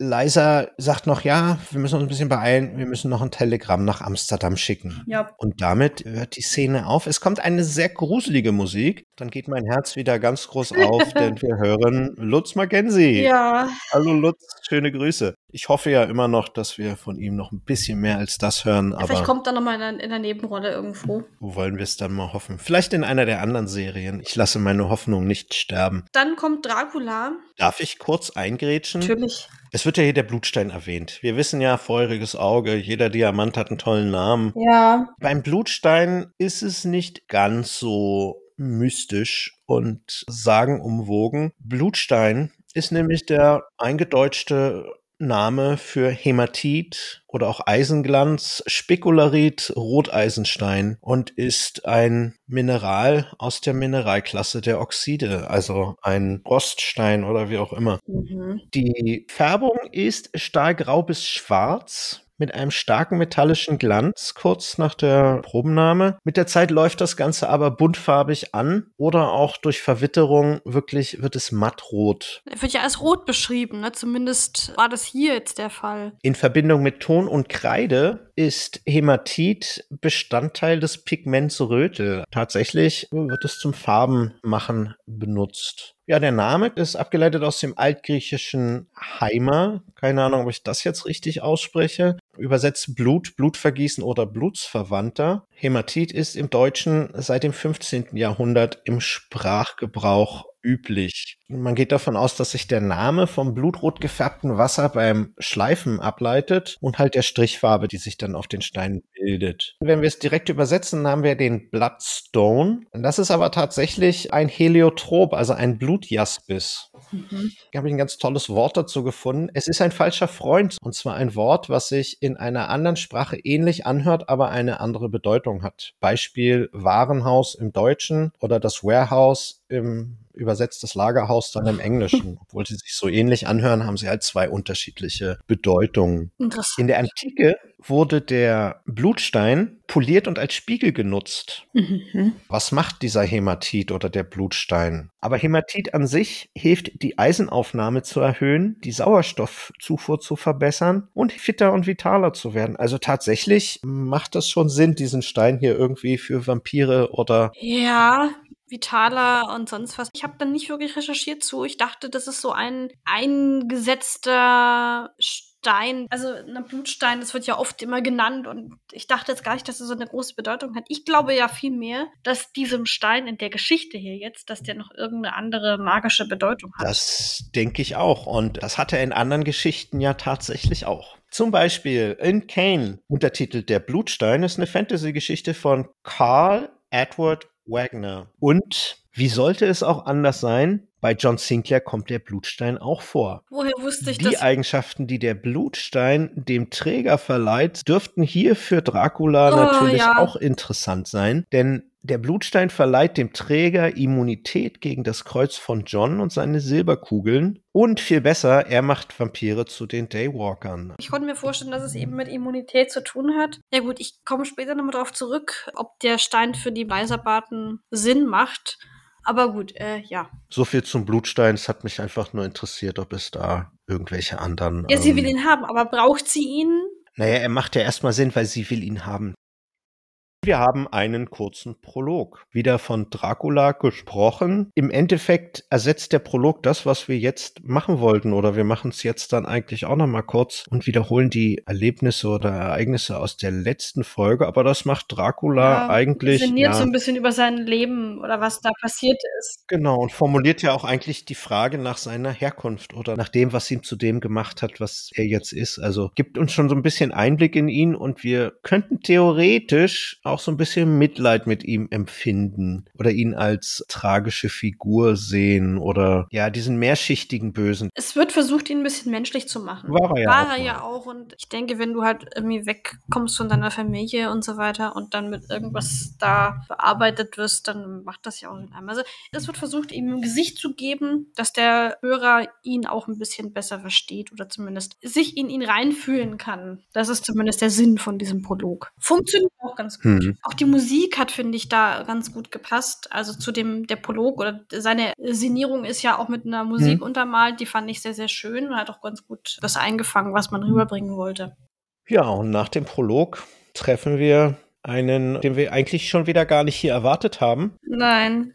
Liza sagt noch, ja, wir müssen uns ein bisschen beeilen, wir müssen noch ein Telegramm nach Amsterdam schicken. Ja. Und damit hört die Szene auf. Es kommt eine sehr gruselige Musik. Dann geht mein Herz wieder ganz groß auf, denn wir hören Lutz Mackenzie. Ja. Hallo Lutz, schöne Grüße. Ich hoffe ja immer noch, dass wir von ihm noch ein bisschen mehr als das hören. Ja, vielleicht kommt er noch mal in, in der Nebenrolle irgendwo. Wo wollen wir es dann mal hoffen? Vielleicht in einer der anderen Serien. Ich lasse meine Hoffnung nicht sterben. Dann kommt Dracula. Darf ich kurz eingrätschen? Natürlich. Es wird ja hier der Blutstein erwähnt. Wir wissen ja, feuriges Auge, jeder Diamant hat einen tollen Namen. Ja. Beim Blutstein ist es nicht ganz so mystisch und sagenumwogen. Blutstein ist nämlich der eingedeutschte Name für Hämatit oder auch Eisenglanz, Spekularit, Roteisenstein und ist ein Mineral aus der Mineralklasse der Oxide, also ein Roststein oder wie auch immer. Mhm. Die Färbung ist stahlgrau bis schwarz mit einem starken metallischen Glanz kurz nach der Probennahme. Mit der Zeit läuft das Ganze aber buntfarbig an oder auch durch Verwitterung wirklich wird es mattrot. Er wird ja als rot beschrieben, ne? zumindest war das hier jetzt der Fall. In Verbindung mit Ton und Kreide ist Hämatit Bestandteil des Pigments Rötel. Tatsächlich wird es zum Farbenmachen benutzt. Ja, der Name ist abgeleitet aus dem altgriechischen Heimer. Keine Ahnung, ob ich das jetzt richtig ausspreche. Übersetzt Blut, Blutvergießen oder Blutsverwandter. Hämatit ist im Deutschen seit dem 15. Jahrhundert im Sprachgebrauch üblich. Man geht davon aus, dass sich der Name vom blutrot gefärbten Wasser beim Schleifen ableitet und halt der Strichfarbe, die sich dann auf den Steinen bildet. Wenn wir es direkt übersetzen, haben wir den Bloodstone. Das ist aber tatsächlich ein Heliotrop, also ein Blutjaspis. Mhm. Da habe ich ein ganz tolles Wort dazu gefunden. Es ist ein falscher Freund und zwar ein Wort, was sich in einer anderen Sprache ähnlich anhört, aber eine andere Bedeutung hat. Beispiel Warenhaus im Deutschen oder das Warehouse im übersetzt das Lagerhaus dann im Englischen. Obwohl sie sich so ähnlich anhören, haben sie halt zwei unterschiedliche Bedeutungen. In der Antike wurde der Blutstein poliert und als Spiegel genutzt. Mhm. Was macht dieser Hämatit oder der Blutstein? Aber Hämatit an sich hilft, die Eisenaufnahme zu erhöhen, die Sauerstoffzufuhr zu verbessern und fitter und vitaler zu werden. Also tatsächlich macht das schon Sinn, diesen Stein hier irgendwie für Vampire oder. Ja, vitaler und sonst was. Ich habe dann nicht wirklich recherchiert zu. Ich dachte, das ist so ein eingesetzter Stein, also ein Blutstein, das wird ja oft immer genannt und ich dachte jetzt gar nicht, dass es so eine große Bedeutung hat. Ich glaube ja vielmehr, dass diesem Stein in der Geschichte hier jetzt, dass der noch irgendeine andere magische Bedeutung hat. Das denke ich auch und das hat er in anderen Geschichten ja tatsächlich auch. Zum Beispiel in Kane, untertitelt Der Blutstein, ist eine Fantasy-Geschichte von Carl Edward Wagner. Und wie sollte es auch anders sein? Bei John Sinclair kommt der Blutstein auch vor. Woher wusste ich die das? Die Eigenschaften, die der Blutstein dem Träger verleiht, dürften hier für Dracula oh, natürlich ja. auch interessant sein, denn der Blutstein verleiht dem Träger Immunität gegen das Kreuz von John und seine Silberkugeln. Und viel besser, er macht Vampire zu den Daywalkern. Ich konnte mir vorstellen, dass es eben mit Immunität zu tun hat. Ja gut, ich komme später nochmal darauf zurück, ob der Stein für die Weiserbarten Sinn macht. Aber gut, äh, ja. So viel zum Blutstein. Es hat mich einfach nur interessiert, ob es da irgendwelche anderen. Ja, sie will ähm, ihn haben, aber braucht sie ihn? Naja, er macht ja erstmal Sinn, weil sie will ihn haben. Wir haben einen kurzen Prolog. Wieder von Dracula gesprochen. Im Endeffekt ersetzt der Prolog das, was wir jetzt machen wollten. Oder wir machen es jetzt dann eigentlich auch nochmal kurz und wiederholen die Erlebnisse oder Ereignisse aus der letzten Folge. Aber das macht Dracula ja, eigentlich. Sinniert ja, so ein bisschen über sein Leben oder was da passiert ist. Genau. Und formuliert ja auch eigentlich die Frage nach seiner Herkunft oder nach dem, was ihm zu dem gemacht hat, was er jetzt ist. Also gibt uns schon so ein bisschen Einblick in ihn und wir könnten theoretisch auch so ein bisschen Mitleid mit ihm empfinden oder ihn als tragische Figur sehen oder ja, diesen mehrschichtigen Bösen. Es wird versucht, ihn ein bisschen menschlich zu machen. War er ja, War auch, er ja auch. Und ich denke, wenn du halt irgendwie wegkommst von deiner Familie und so weiter und dann mit irgendwas da bearbeitet wirst, dann macht das ja auch in einem. Also es wird versucht, ihm ein Gesicht zu geben, dass der Hörer ihn auch ein bisschen besser versteht oder zumindest sich in ihn reinfühlen kann. Das ist zumindest der Sinn von diesem Prolog. Funktioniert auch ganz gut. Hm. Auch die Musik hat, finde ich, da ganz gut gepasst. Also zu dem, der Prolog oder seine Sinierung ist ja auch mit einer Musik hm. untermalt. Die fand ich sehr, sehr schön und hat auch ganz gut das eingefangen, was man rüberbringen wollte. Ja, und nach dem Prolog treffen wir einen, den wir eigentlich schon wieder gar nicht hier erwartet haben. Nein.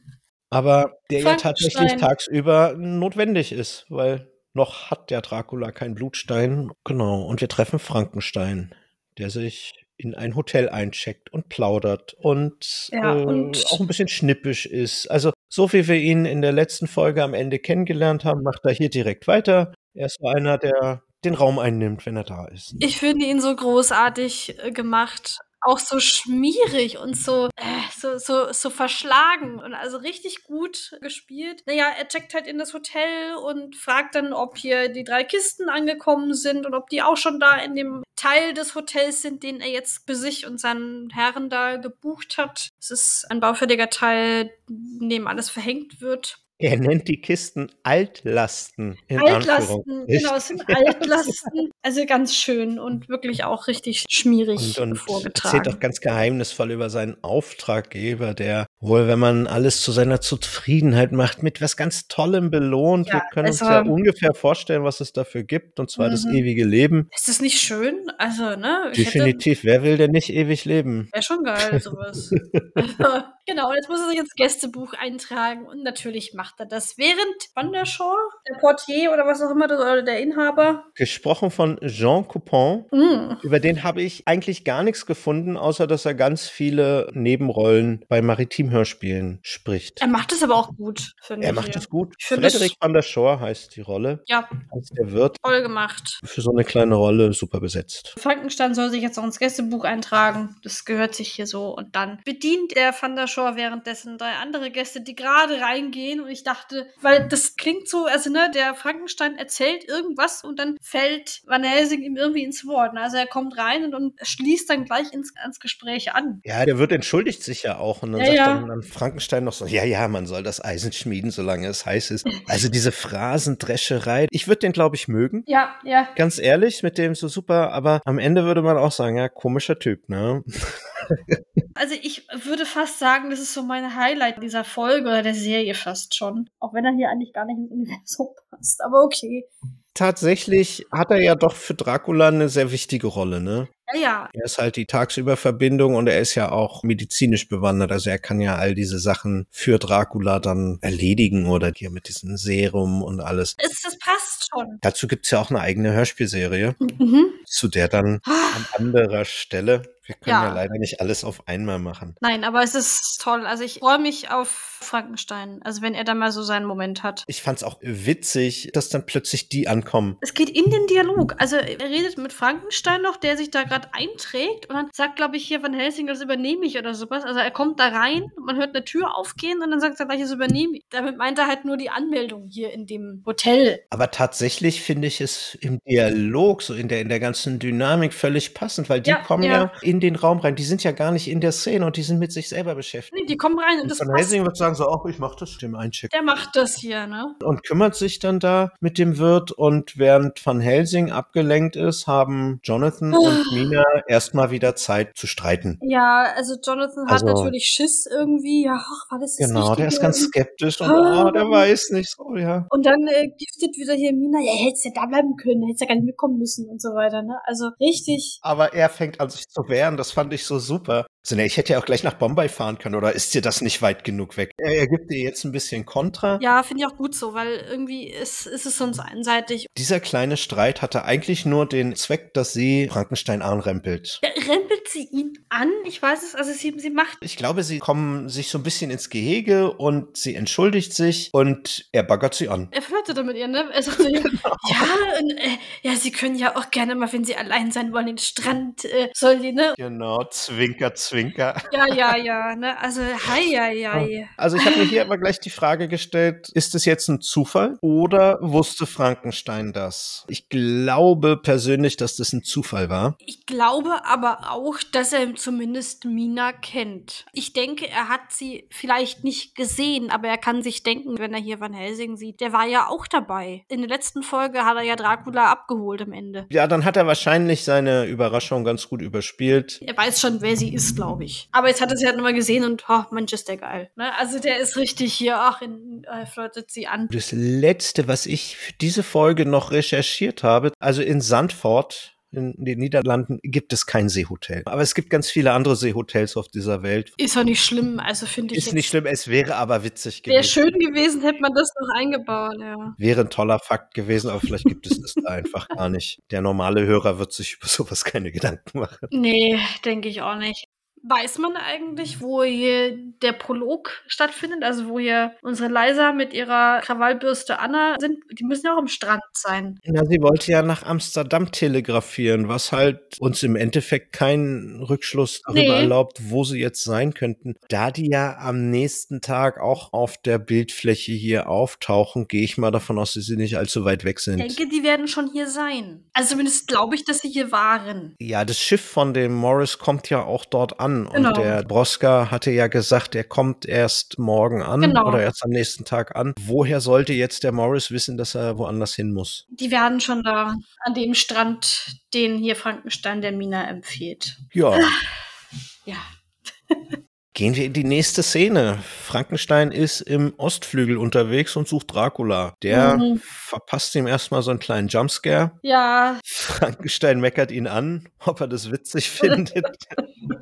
Aber der ja tatsächlich tagsüber notwendig ist, weil noch hat der Dracula keinen Blutstein. Genau. Und wir treffen Frankenstein, der sich in ein Hotel eincheckt und plaudert und, ja, äh, und auch ein bisschen schnippisch ist. Also so wie wir ihn in der letzten Folge am Ende kennengelernt haben, macht er hier direkt weiter. Er ist so einer, der den Raum einnimmt, wenn er da ist. Ich finde ihn so großartig äh, gemacht auch so schmierig und so, äh, so, so, so verschlagen und also richtig gut gespielt. Naja, er checkt halt in das Hotel und fragt dann, ob hier die drei Kisten angekommen sind und ob die auch schon da in dem Teil des Hotels sind, den er jetzt für sich und seinen Herren da gebucht hat. Es ist ein baufälliger Teil, in dem alles verhängt wird. Er nennt die Kisten Altlasten. Altlasten, genau, es sind Altlasten. Also ganz schön und wirklich auch richtig schmierig und, und vorgetragen. erzählt auch ganz geheimnisvoll über seinen Auftraggeber, der wohl, wenn man alles zu seiner Zufriedenheit macht, mit was ganz Tollem belohnt. Ja, Wir können also, uns ja ungefähr vorstellen, was es dafür gibt, und zwar das mhm. ewige Leben. Ist das nicht schön? Also, ne? Definitiv. Hätte, Wer will denn nicht ewig leben? Wäre schon geil, sowas. genau, jetzt muss er sich ins Gästebuch eintragen und natürlich macht macht er das? Während Van der Shaw, der Portier oder was auch immer, oder der Inhaber? Gesprochen von Jean Coupon. Mm. Über den habe ich eigentlich gar nichts gefunden, außer dass er ganz viele Nebenrollen bei Maritim-Hörspielen spricht. Er macht es aber auch gut, finde ich. Er macht es gut. Frederik van der Shaw heißt die Rolle. Ja. Als der Wirt. Toll gemacht. Für so eine kleine Rolle super besetzt. Frankenstein soll sich jetzt auch ins Gästebuch eintragen. Das gehört sich hier so. Und dann bedient der van der Shaw währenddessen drei andere Gäste, die gerade reingehen. Und ich dachte, weil das klingt so, also ne, der Frankenstein erzählt irgendwas und dann fällt Van Helsing ihm irgendwie ins Wort. Also er kommt rein und, und schließt dann gleich ins, ins Gespräch an. Ja, der wird entschuldigt sich ja auch und dann ja, sagt ja. Dann, dann, Frankenstein noch so, ja, ja, man soll das Eisen schmieden, solange es heiß ist. Also diese Phrasendrescherei, ich würde den, glaube ich, mögen. Ja, ja. Ganz ehrlich, mit dem so super, aber am Ende würde man auch sagen, ja, komischer Typ, ne? Also ich würde fast sagen, das ist so mein Highlight dieser Folge oder der Serie fast schon. Auch wenn er hier eigentlich gar nicht ins Universum passt. Aber okay. Tatsächlich hat er ja doch für Dracula eine sehr wichtige Rolle, ne? Ja, ja. Er ist halt die Tagsüberverbindung und er ist ja auch medizinisch bewandert. Also er kann ja all diese Sachen für Dracula dann erledigen oder hier mit diesem Serum und alles. Es, das passt schon. Dazu gibt's ja auch eine eigene Hörspielserie, mhm. zu der dann ah. an anderer Stelle wir können ja. ja. leider nicht alles auf einmal machen. Nein, aber es ist toll. Also ich freue mich auf Frankenstein. Also wenn er da mal so seinen Moment hat. Ich fand es auch witzig, dass dann plötzlich die ankommen. Es geht in den Dialog. Also er redet mit Frankenstein noch, der sich da gerade einträgt und dann sagt, glaube ich, hier Van Helsing, das übernehme ich oder sowas. Also er kommt da rein, man hört eine Tür aufgehen und dann sagt er gleich, das übernehme ich. Damit meint er halt nur die Anmeldung hier in dem Hotel. Aber tatsächlich finde ich es im Dialog, so in der, in der ganzen Dynamik völlig passend, weil die ja, kommen ja. ja in den Raum rein. Die sind ja gar nicht in der Szene und die sind mit sich selber beschäftigt. Nee, die kommen rein und, und das Van Helsing wird sagen, sagen so, auch ich mach das, dem einchecken. Der macht das hier, ne? Und kümmert sich dann da mit dem Wirt und während Van Helsing abgelenkt ist, haben Jonathan und Mina erstmal wieder Zeit zu streiten. Ja, also Jonathan also, hat natürlich Schiss irgendwie, ja, ach, war das Genau, der ist ganz skeptisch und oh, der weiß nicht so, ja. Und dann äh, giftet wieder hier Mina, ja, hättest ja da bleiben können, hättest ja gar nicht mitkommen müssen und so weiter, ne? Also richtig. Aber er fängt an sich zu wehren, das fand ich so super. Also, ne, ich hätte ja auch gleich nach Bombay fahren können, oder ist dir das nicht weit genug weg? Er, er gibt dir jetzt ein bisschen Kontra. Ja, finde ich auch gut so, weil irgendwie ist, ist es sonst einseitig. Dieser kleine Streit hatte eigentlich nur den Zweck, dass sie Frankenstein anrempelt. Ja, rempelt sie ihn an? Ich weiß es, also sie, sie macht. Ich glaube, sie kommen sich so ein bisschen ins Gehege und sie entschuldigt sich und er baggert sie an. Er flirtet mit ihr, ne? Er sagt so, genau. ja, und, äh, ja, sie können ja auch gerne mal, wenn sie allein sein wollen, den Strand, äh, soll die, ne? Genau, zwinker, zwinker. Zwinker. Ja, ja, ja. Ne? Also, hei, hei, hei. Also ich habe mir hier aber gleich die Frage gestellt, ist es jetzt ein Zufall oder wusste Frankenstein das? Ich glaube persönlich, dass das ein Zufall war. Ich glaube aber auch, dass er zumindest Mina kennt. Ich denke, er hat sie vielleicht nicht gesehen, aber er kann sich denken, wenn er hier Van Helsing sieht, der war ja auch dabei. In der letzten Folge hat er ja Dracula abgeholt am Ende. Ja, dann hat er wahrscheinlich seine Überraschung ganz gut überspielt. Er weiß schon, wer sie ist, glaube glaube ich. Aber jetzt hat er sie halt nochmal gesehen und, oh, Mensch, ist der geil. Ne? Also der ist richtig hier, ach, in, äh, flirtet sie an. Das letzte, was ich für diese Folge noch recherchiert habe, also in Sandford in den Niederlanden gibt es kein Seehotel. Aber es gibt ganz viele andere Seehotels auf dieser Welt. Ist doch nicht schlimm, also finde ich. Ist nicht schlimm, es wäre aber witzig gewesen. Wäre schön gewesen, hätte man das noch eingebaut, ja. Wäre ein toller Fakt gewesen, aber vielleicht gibt es das da einfach gar nicht. Der normale Hörer wird sich über sowas keine Gedanken machen. Nee, denke ich auch nicht. Weiß man eigentlich, wo hier der Prolog stattfindet? Also wo hier unsere Leiser mit ihrer Krawallbürste Anna sind? Die müssen ja auch am Strand sein. Ja, sie wollte ja nach Amsterdam telegrafieren, was halt uns im Endeffekt keinen Rückschluss darüber nee. erlaubt, wo sie jetzt sein könnten. Da die ja am nächsten Tag auch auf der Bildfläche hier auftauchen, gehe ich mal davon aus, dass sie nicht allzu weit weg sind. Ich denke, die werden schon hier sein. Also zumindest glaube ich, dass sie hier waren. Ja, das Schiff von dem Morris kommt ja auch dort an an. Genau. Und der Broska hatte ja gesagt, er kommt erst morgen an genau. oder erst am nächsten Tag an. Woher sollte jetzt der Morris wissen, dass er woanders hin muss? Die werden schon da an dem Strand, den hier Frankenstein der Mina empfiehlt. Ja. Ja. Gehen wir in die nächste Szene. Frankenstein ist im Ostflügel unterwegs und sucht Dracula. Der mhm. verpasst ihm erstmal so einen kleinen Jumpscare. Ja. Frankenstein meckert ihn an, ob er das witzig findet.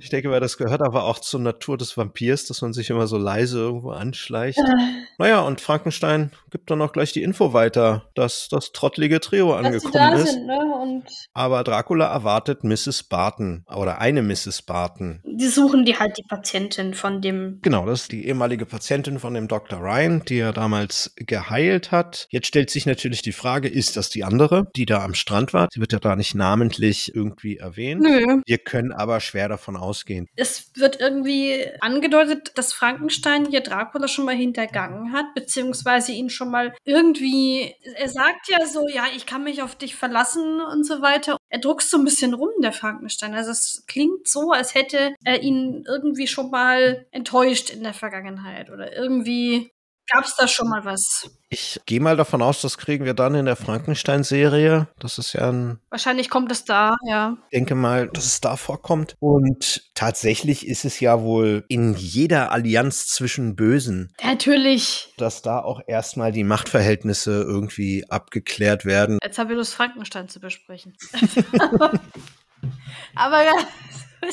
ich denke mal, das gehört aber auch zur Natur des Vampirs, dass man sich immer so leise irgendwo anschleicht. Äh. Naja, und Frankenstein gibt dann auch gleich die Info weiter, dass das trottlige Trio dass angekommen ist. Sind, ne? aber Dracula erwartet Mrs. Barton oder eine Mrs. Barton. Die suchen die halt die Patientin. Patientin von dem. Genau, das ist die ehemalige Patientin von dem Dr. Ryan, die er damals geheilt hat. Jetzt stellt sich natürlich die Frage, ist das die andere, die da am Strand war? Sie wird ja da nicht namentlich irgendwie erwähnt. Nö. Wir können aber schwer davon ausgehen. Es wird irgendwie angedeutet, dass Frankenstein hier Dracula schon mal hintergangen hat, beziehungsweise ihn schon mal irgendwie, er sagt ja so, ja, ich kann mich auf dich verlassen und so weiter. Er druckst so ein bisschen rum, der Frankenstein. Also es klingt so, als hätte er ihn irgendwie schon mal mal enttäuscht in der Vergangenheit oder irgendwie Gab es da schon mal was? Ich gehe mal davon aus, das kriegen wir dann in der Frankenstein-Serie. Das ist ja ein. Wahrscheinlich kommt es da, ja. Ich denke mal, dass es da vorkommt. Und tatsächlich ist es ja wohl in jeder Allianz zwischen Bösen. Natürlich. Dass da auch erstmal die Machtverhältnisse irgendwie abgeklärt werden. Jetzt haben wir Lust, Frankenstein zu besprechen. Aber ja.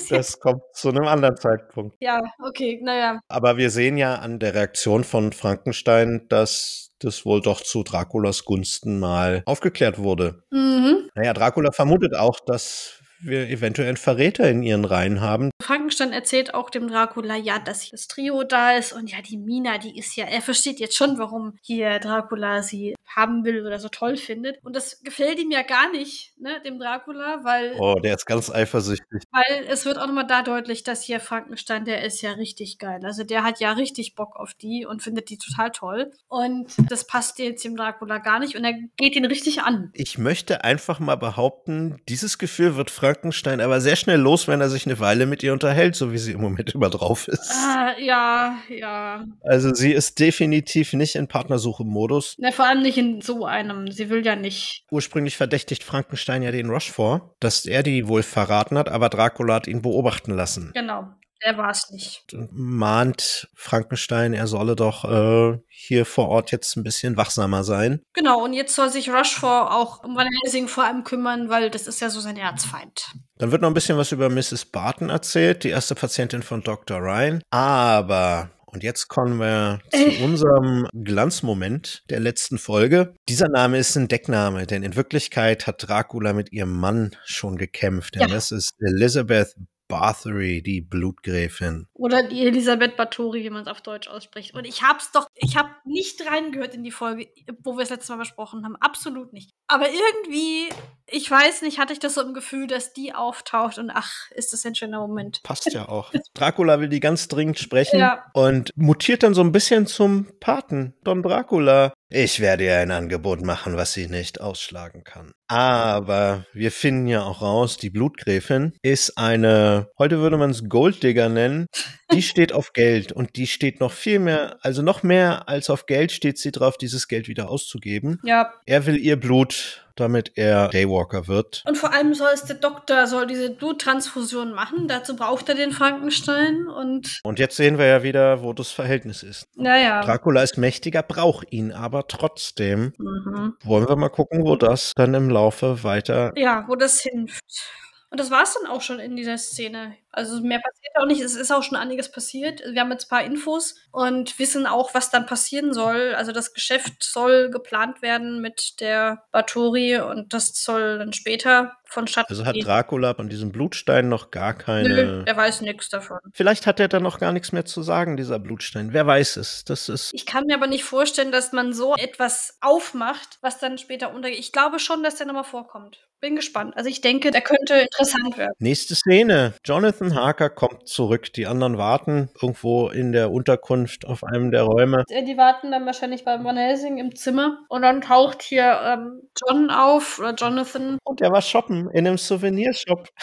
Das kommt zu einem anderen Zeitpunkt. Ja, okay, naja. Aber wir sehen ja an der Reaktion von Frankenstein, dass das wohl doch zu Draculas Gunsten mal aufgeklärt wurde. Mhm. Naja, Dracula vermutet auch, dass wir eventuell einen Verräter in ihren Reihen haben. Frankenstein erzählt auch dem Dracula, ja, dass das Trio da ist und ja, die Mina, die ist ja, er versteht jetzt schon, warum hier Dracula sie haben will oder so toll findet. Und das gefällt ihm ja gar nicht, ne, dem Dracula, weil. Oh, der ist ganz eifersüchtig. Weil es wird auch nochmal da deutlich, dass hier Frankenstein, der ist ja richtig geil. Also der hat ja richtig Bock auf die und findet die total toll. Und das passt jetzt dem Dracula gar nicht und er geht ihn richtig an. Ich möchte einfach mal behaupten, dieses Gefühl wird Frankenstein aber sehr schnell los, wenn er sich eine Weile mit ihr unterhält, so wie sie im Moment immer drauf ist. Ah, ja, ja. Also sie ist definitiv nicht in Partnersuche-Modus. Na, vor allem nicht in so einem. Sie will ja nicht. Ursprünglich verdächtigt Frankenstein ja den Rush vor, dass er die wohl verraten hat, aber Dracula hat ihn beobachten lassen. Genau. Der war es nicht. Mahnt Frankenstein, er solle doch äh, hier vor Ort jetzt ein bisschen wachsamer sein. Genau, und jetzt soll sich Rushmore auch um Van Helsing vor allem kümmern, weil das ist ja so sein Erzfeind. Dann wird noch ein bisschen was über Mrs. Barton erzählt, die erste Patientin von Dr. Ryan. Aber und jetzt kommen wir zu äh. unserem Glanzmoment der letzten Folge. Dieser Name ist ein Deckname, denn in Wirklichkeit hat Dracula mit ihrem Mann schon gekämpft. Denn ja. das ist Elizabeth Bathory, die Blutgräfin. Oder die Elisabeth Bathory, wie man es auf Deutsch ausspricht. Und ich hab's doch, ich habe nicht reingehört in die Folge, wo wir es letztes Mal besprochen haben. Absolut nicht. Aber irgendwie, ich weiß nicht, hatte ich das so im Gefühl, dass die auftaucht und ach, ist das ein schöner Moment. Passt ja auch. Dracula will die ganz dringend sprechen ja. und mutiert dann so ein bisschen zum Paten, Don Dracula. Ich werde ihr ein Angebot machen, was sie nicht ausschlagen kann. Aber wir finden ja auch raus, die Blutgräfin ist eine, heute würde man es Golddigger nennen. Die steht auf Geld und die steht noch viel mehr, also noch mehr als auf Geld steht sie drauf, dieses Geld wieder auszugeben. Ja. Er will ihr Blut damit er Daywalker wird. Und vor allem soll es der Doktor, soll diese Bluttransfusion machen. Dazu braucht er den Frankenstein und. Und jetzt sehen wir ja wieder, wo das Verhältnis ist. Naja. Dracula ist mächtiger, braucht ihn aber trotzdem. Mhm. Wollen wir mal gucken, wo das dann im Laufe weiter. Ja, wo das hinführt. Und das war es dann auch schon in dieser Szene. Also mehr passiert auch nicht. Es ist auch schon einiges passiert. Wir haben jetzt ein paar Infos und wissen auch, was dann passieren soll. Also das Geschäft soll geplant werden mit der Batori und das soll dann später vonstatten Also hat Dracula an diesem Blutstein noch gar keine. Nö, er weiß nichts davon. Vielleicht hat er dann noch gar nichts mehr zu sagen, dieser Blutstein. Wer weiß es. Das ist. Ich kann mir aber nicht vorstellen, dass man so etwas aufmacht, was dann später untergeht. Ich glaube schon, dass der nochmal vorkommt. Bin gespannt. Also ich denke, der könnte interessant werden. Nächste Szene. Jonathan Harker kommt zurück. Die anderen warten irgendwo in der Unterkunft auf einem der Räume. Die warten dann wahrscheinlich bei Van Helsing im Zimmer. Und dann taucht hier ähm, John auf oder Jonathan. Und er war shoppen in einem Souvenirshop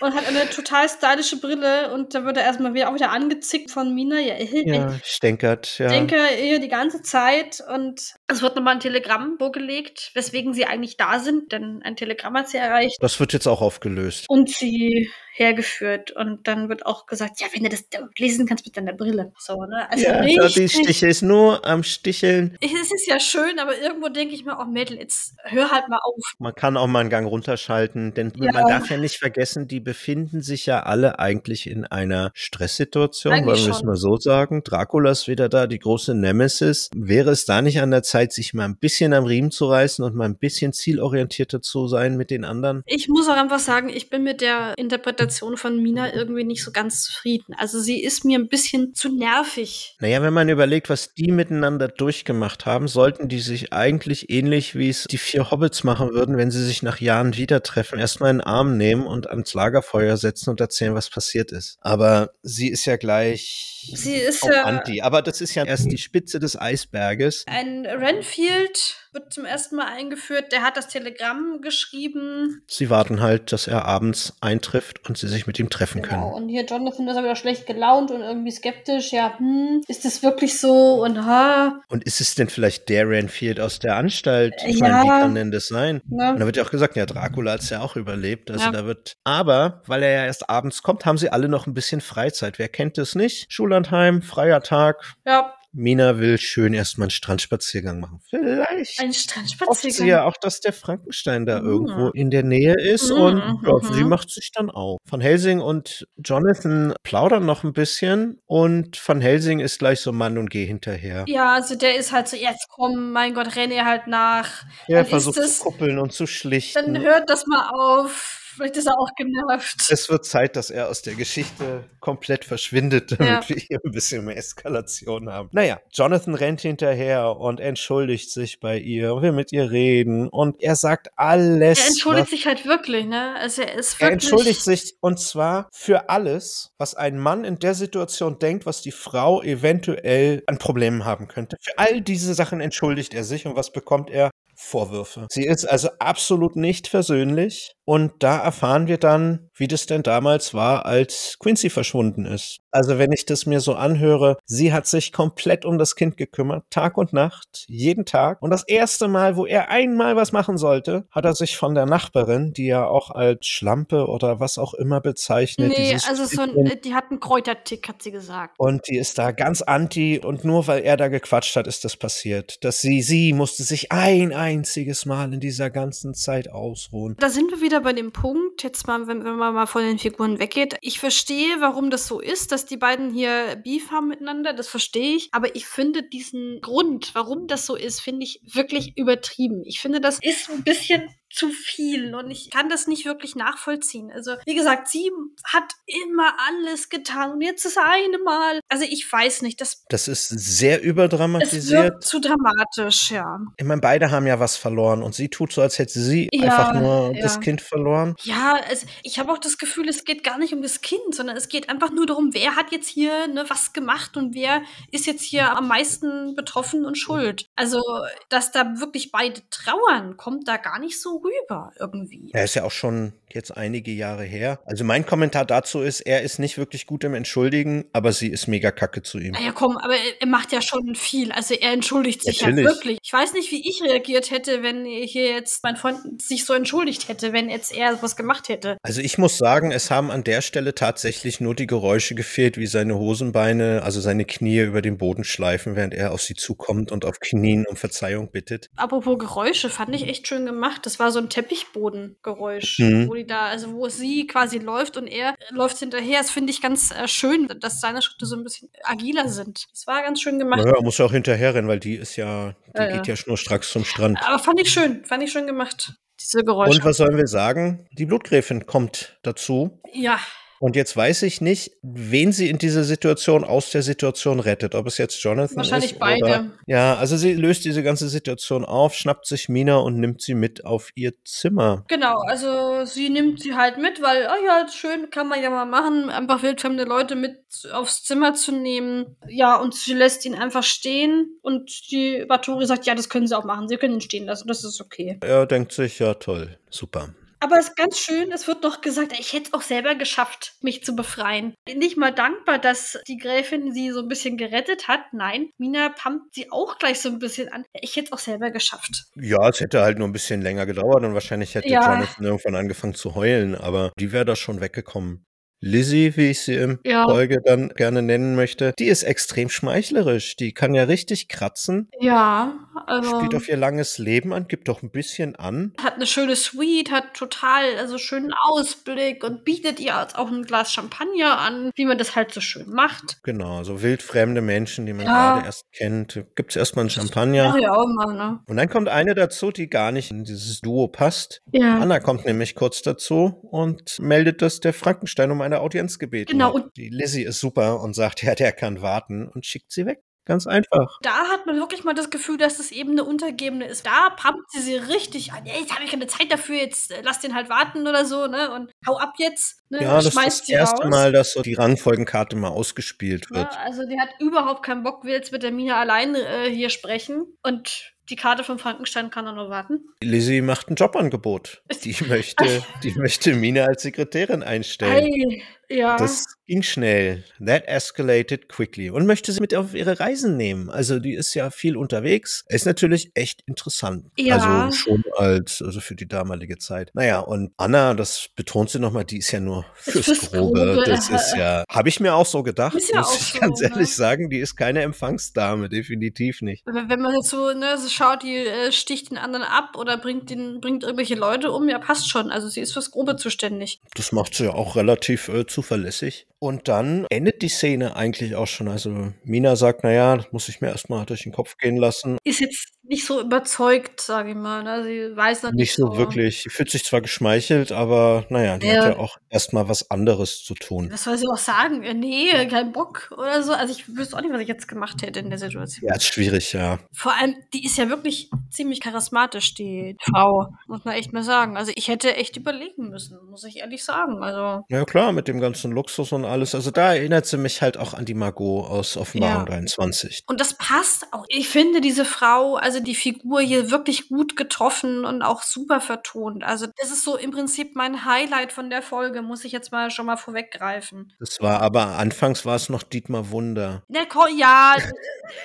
und hat eine total stylische Brille und da wird er erstmal wieder auch wieder angezickt von Mina. Ja, ja stänkert, ja. Denke ihr die ganze Zeit und es wird nochmal ein Telegramm vorgelegt, weswegen sie eigentlich da sind, denn ein Telegramm hat sie erreicht. Das wird jetzt auch aufgelöst. Und sie hergeführt und dann wird auch gesagt, ja, wenn du das lesen kannst mit deiner Brille. So, ne? Also ja, richtig, die Stiche ist nur am Sticheln. Es ist ja schön, aber irgendwo denke ich mir, oh Mädel, jetzt hör halt mal auf. Man kann auch mal einen Gang runterschalten, denn ja. man darf ja nicht vergessen, die befinden sich ja alle eigentlich in einer Stresssituation, eigentlich wollen wir es mal so sagen. Dracula ist wieder da, die große Nemesis. Wäre es da nicht an der Zeit, sich mal ein bisschen am Riemen zu reißen und mal ein bisschen zielorientierter zu sein mit den anderen? Ich muss auch einfach sagen, ich bin mit der Interpretation Interpretation von Mina irgendwie nicht so ganz zufrieden. Also sie ist mir ein bisschen zu nervig. Naja, wenn man überlegt, was die miteinander durchgemacht haben, sollten die sich eigentlich ähnlich wie es die vier Hobbits machen würden, wenn sie sich nach Jahren wieder treffen, erstmal einen Arm nehmen und ans Lagerfeuer setzen und erzählen, was passiert ist. Aber sie ist ja gleich sie ist ja anti. Aber das ist ja erst die Spitze des Eisberges. Ein Renfield wird zum ersten Mal eingeführt. Der hat das Telegramm geschrieben. Sie warten halt, dass er abends eintrifft und sie sich mit ihm treffen genau. können. Und hier Jonathan ist aber wieder schlecht gelaunt und irgendwie skeptisch. Ja, hm, ist das wirklich so? Und ha. Und ist es denn vielleicht der Renfield aus der Anstalt? Ich ja. meine, wie kann denn das sein? Ja. Und da wird ja auch gesagt, ja, Dracula hat es ja auch überlebt. Also ja. da wird. Aber, weil er ja erst abends kommt, haben sie alle noch ein bisschen Freizeit. Wer kennt es nicht? Schullandheim, freier Tag. Ja. Mina will schön erstmal einen Strandspaziergang machen. Vielleicht. Ein Strandspaziergang. sie ja auch, dass der Frankenstein da mhm. irgendwo in der Nähe ist mhm. und ja, mhm. sie macht sich dann auf. Van Helsing und Jonathan plaudern noch ein bisschen und Van Helsing ist gleich so Mann und geh hinterher. Ja, also der ist halt so, jetzt komm, mein Gott, renne halt nach. Er versucht zu kuppeln und zu schlichten. Dann hört das mal auf Vielleicht ist er auch genervt. Es wird Zeit, dass er aus der Geschichte komplett verschwindet, damit ja. wir hier ein bisschen mehr Eskalation haben. Naja, Jonathan rennt hinterher und entschuldigt sich bei ihr und will mit ihr reden und er sagt alles. Er entschuldigt sich halt wirklich, ne? Also er ist wirklich. Er entschuldigt sich und zwar für alles, was ein Mann in der Situation denkt, was die Frau eventuell an Problemen haben könnte. Für all diese Sachen entschuldigt er sich und was bekommt er? Vorwürfe. Sie ist also absolut nicht versöhnlich und da erfahren wir dann, wie das denn damals war, als Quincy verschwunden ist. Also wenn ich das mir so anhöre, sie hat sich komplett um das Kind gekümmert, Tag und Nacht, jeden Tag. Und das erste Mal, wo er einmal was machen sollte, hat er sich von der Nachbarin, die ja auch als Schlampe oder was auch immer bezeichnet. Nee, also so ein, die hat einen Kräutertick, hat sie gesagt. Und die ist da ganz anti und nur weil er da gequatscht hat, ist das passiert. Dass sie, sie musste sich ein einziges Mal in dieser ganzen Zeit ausruhen. Da sind wir wieder bei dem Punkt, jetzt mal, wenn, wenn man mal von den Figuren weggeht. Ich verstehe, warum das so ist, dass die beiden hier Beef haben miteinander, das verstehe ich. Aber ich finde diesen Grund, warum das so ist, finde ich wirklich übertrieben. Ich finde, das ist ein bisschen zu viel und ich kann das nicht wirklich nachvollziehen. Also, wie gesagt, sie hat immer alles getan und jetzt das eine Mal. Also, ich weiß nicht, das. Das ist sehr überdramatisiert. zu dramatisch, ja. Ich meine, beide haben ja was verloren und sie tut so, als hätte sie ja, einfach nur ja. das Kind verloren. Ja, also ich habe auch das Gefühl, es geht gar nicht um das Kind, sondern es geht einfach nur darum, wer hat jetzt hier ne, was gemacht und wer ist jetzt hier am meisten betroffen und schuld. Also, dass da wirklich beide trauern, kommt da gar nicht so rüber irgendwie. Er ist ja auch schon jetzt einige Jahre her. Also mein Kommentar dazu ist, er ist nicht wirklich gut im Entschuldigen, aber sie ist mega kacke zu ihm. Ja, komm, aber er macht ja schon viel. Also er entschuldigt sich Natürlich. ja wirklich. Ich weiß nicht, wie ich reagiert hätte, wenn hier jetzt mein Freund sich so entschuldigt hätte, wenn jetzt er was gemacht hätte. Also ich muss sagen, es haben an der Stelle tatsächlich nur die Geräusche gefehlt, wie seine Hosenbeine, also seine Knie über den Boden schleifen, während er auf sie zukommt und auf Knien um Verzeihung bittet. Apropos Geräusche, fand ich echt schön gemacht. Das war so ein Teppichbodengeräusch, mhm. wo die da, also wo sie quasi läuft und er läuft hinterher. Das finde ich ganz äh, schön, dass seine Schritte so ein bisschen agiler sind. Das war ganz schön gemacht. Ja, muss ja auch hinterher rennen, weil die ist ja, die ja, geht ja. ja schnurstracks zum Strand. Aber fand ich schön, fand ich schön gemacht. Diese Geräusche. Und was sollen wir sagen? Die Blutgräfin kommt dazu. Ja. Und jetzt weiß ich nicht, wen sie in dieser Situation aus der Situation rettet. Ob es jetzt Jonathan Wahrscheinlich ist. Wahrscheinlich beide. ja, also sie löst diese ganze Situation auf, schnappt sich Mina und nimmt sie mit auf ihr Zimmer. Genau, also sie nimmt sie halt mit, weil, oh ja, schön, kann man ja mal machen, einfach wildfremde Leute mit aufs Zimmer zu nehmen. Ja, und sie lässt ihn einfach stehen und die Batori sagt, ja, das können sie auch machen. Sie können ihn stehen lassen, das ist okay. Er denkt sich, ja, toll, super. Aber es ist ganz schön, es wird noch gesagt, ich hätte es auch selber geschafft, mich zu befreien. Nicht mal dankbar, dass die Gräfin sie so ein bisschen gerettet hat. Nein, Mina pumpt sie auch gleich so ein bisschen an. Ich hätte es auch selber geschafft. Ja, es hätte halt nur ein bisschen länger gedauert und wahrscheinlich hätte ja. Jonathan irgendwann angefangen zu heulen, aber die wäre da schon weggekommen. Lizzie, wie ich sie im ja. Folge dann gerne nennen möchte, die ist extrem schmeichlerisch. Die kann ja richtig kratzen. Ja, also. Spielt auf ihr langes Leben an, gibt doch ein bisschen an. Hat eine schöne Suite, hat total, also schönen Ausblick und bietet ihr auch ein Glas Champagner an, wie man das halt so schön macht. Genau, so wildfremde Menschen, die man ja. gerade erst kennt. Gibt es erstmal ein Champagner. Ja, auch mal, ne? Und dann kommt eine dazu, die gar nicht in dieses Duo passt. Ja. Anna kommt nämlich kurz dazu und meldet, dass der Frankenstein um eine Audienz gebeten genau. hat. Die Lizzie ist super und sagt, ja, der kann warten und schickt sie weg. Ganz einfach. Da hat man wirklich mal das Gefühl, dass das eben eine Untergebene ist. Da pumpt sie sie richtig an. Ey, jetzt habe ich keine Zeit dafür, jetzt äh, lass den halt warten oder so, ne? Und hau ab jetzt. Ne? Ja, das ist das erste raus. Mal, dass so die Rangfolgenkarte mal ausgespielt wird. Ja, also die hat überhaupt keinen Bock, will jetzt mit der Mina allein äh, hier sprechen. Und die Karte von Frankenstein kann er nur warten. Lizzie macht ein Jobangebot. Die möchte, die möchte Mina als Sekretärin einstellen. Ei, ja. Das ging schnell. That escalated quickly. Und möchte sie mit auf ihre Reisen nehmen. Also die ist ja viel unterwegs. Ist natürlich echt interessant. Ja. Also schon als, also für die damalige Zeit. Naja, und Anna, das betont sie nochmal, die ist ja nur fürs, fürs Grobe. Grobe. Das ist ja, habe ich mir auch so gedacht, ist ja muss ich so, ganz ne? ehrlich sagen. Die ist keine Empfangsdame, definitiv nicht. Wenn man jetzt so, ne, so schaut, die äh, sticht den anderen ab oder bringt den, bringt irgendwelche Leute um, ja, passt schon. Also sie ist fürs Grobe zuständig. Das macht sie ja auch relativ äh, zuverlässig. Und dann endet die Szene eigentlich auch schon. Also Mina sagt, naja, das muss ich mir erstmal durch den Kopf gehen lassen. Ist jetzt nicht so überzeugt, sage ich mal. Ne? Sie weiß dann nicht, nicht so, so wirklich. Sie fühlt sich zwar geschmeichelt, aber naja, die ja. hat ja auch erstmal was anderes zu tun. Was soll sie auch sagen? Nee, kein Bock oder so. Also ich wüsste auch nicht, was ich jetzt gemacht hätte in der Situation. Ja, ist schwierig, ja. Vor allem, die ist ja wirklich ziemlich charismatisch, die Frau, muss man echt mal sagen. Also ich hätte echt überlegen müssen, muss ich ehrlich sagen. Also ja klar, mit dem ganzen Luxus und alles. Also da erinnert sie mich halt auch an die Margot aus Offenbarung ja. 23. Und das passt auch. Ich finde diese Frau, also die Figur hier wirklich gut getroffen und auch super vertont. Also das ist so im Prinzip mein Highlight von der Folge, muss ich jetzt mal schon mal vorweggreifen. Das war aber anfangs war es noch Dietmar Wunder. Der ja,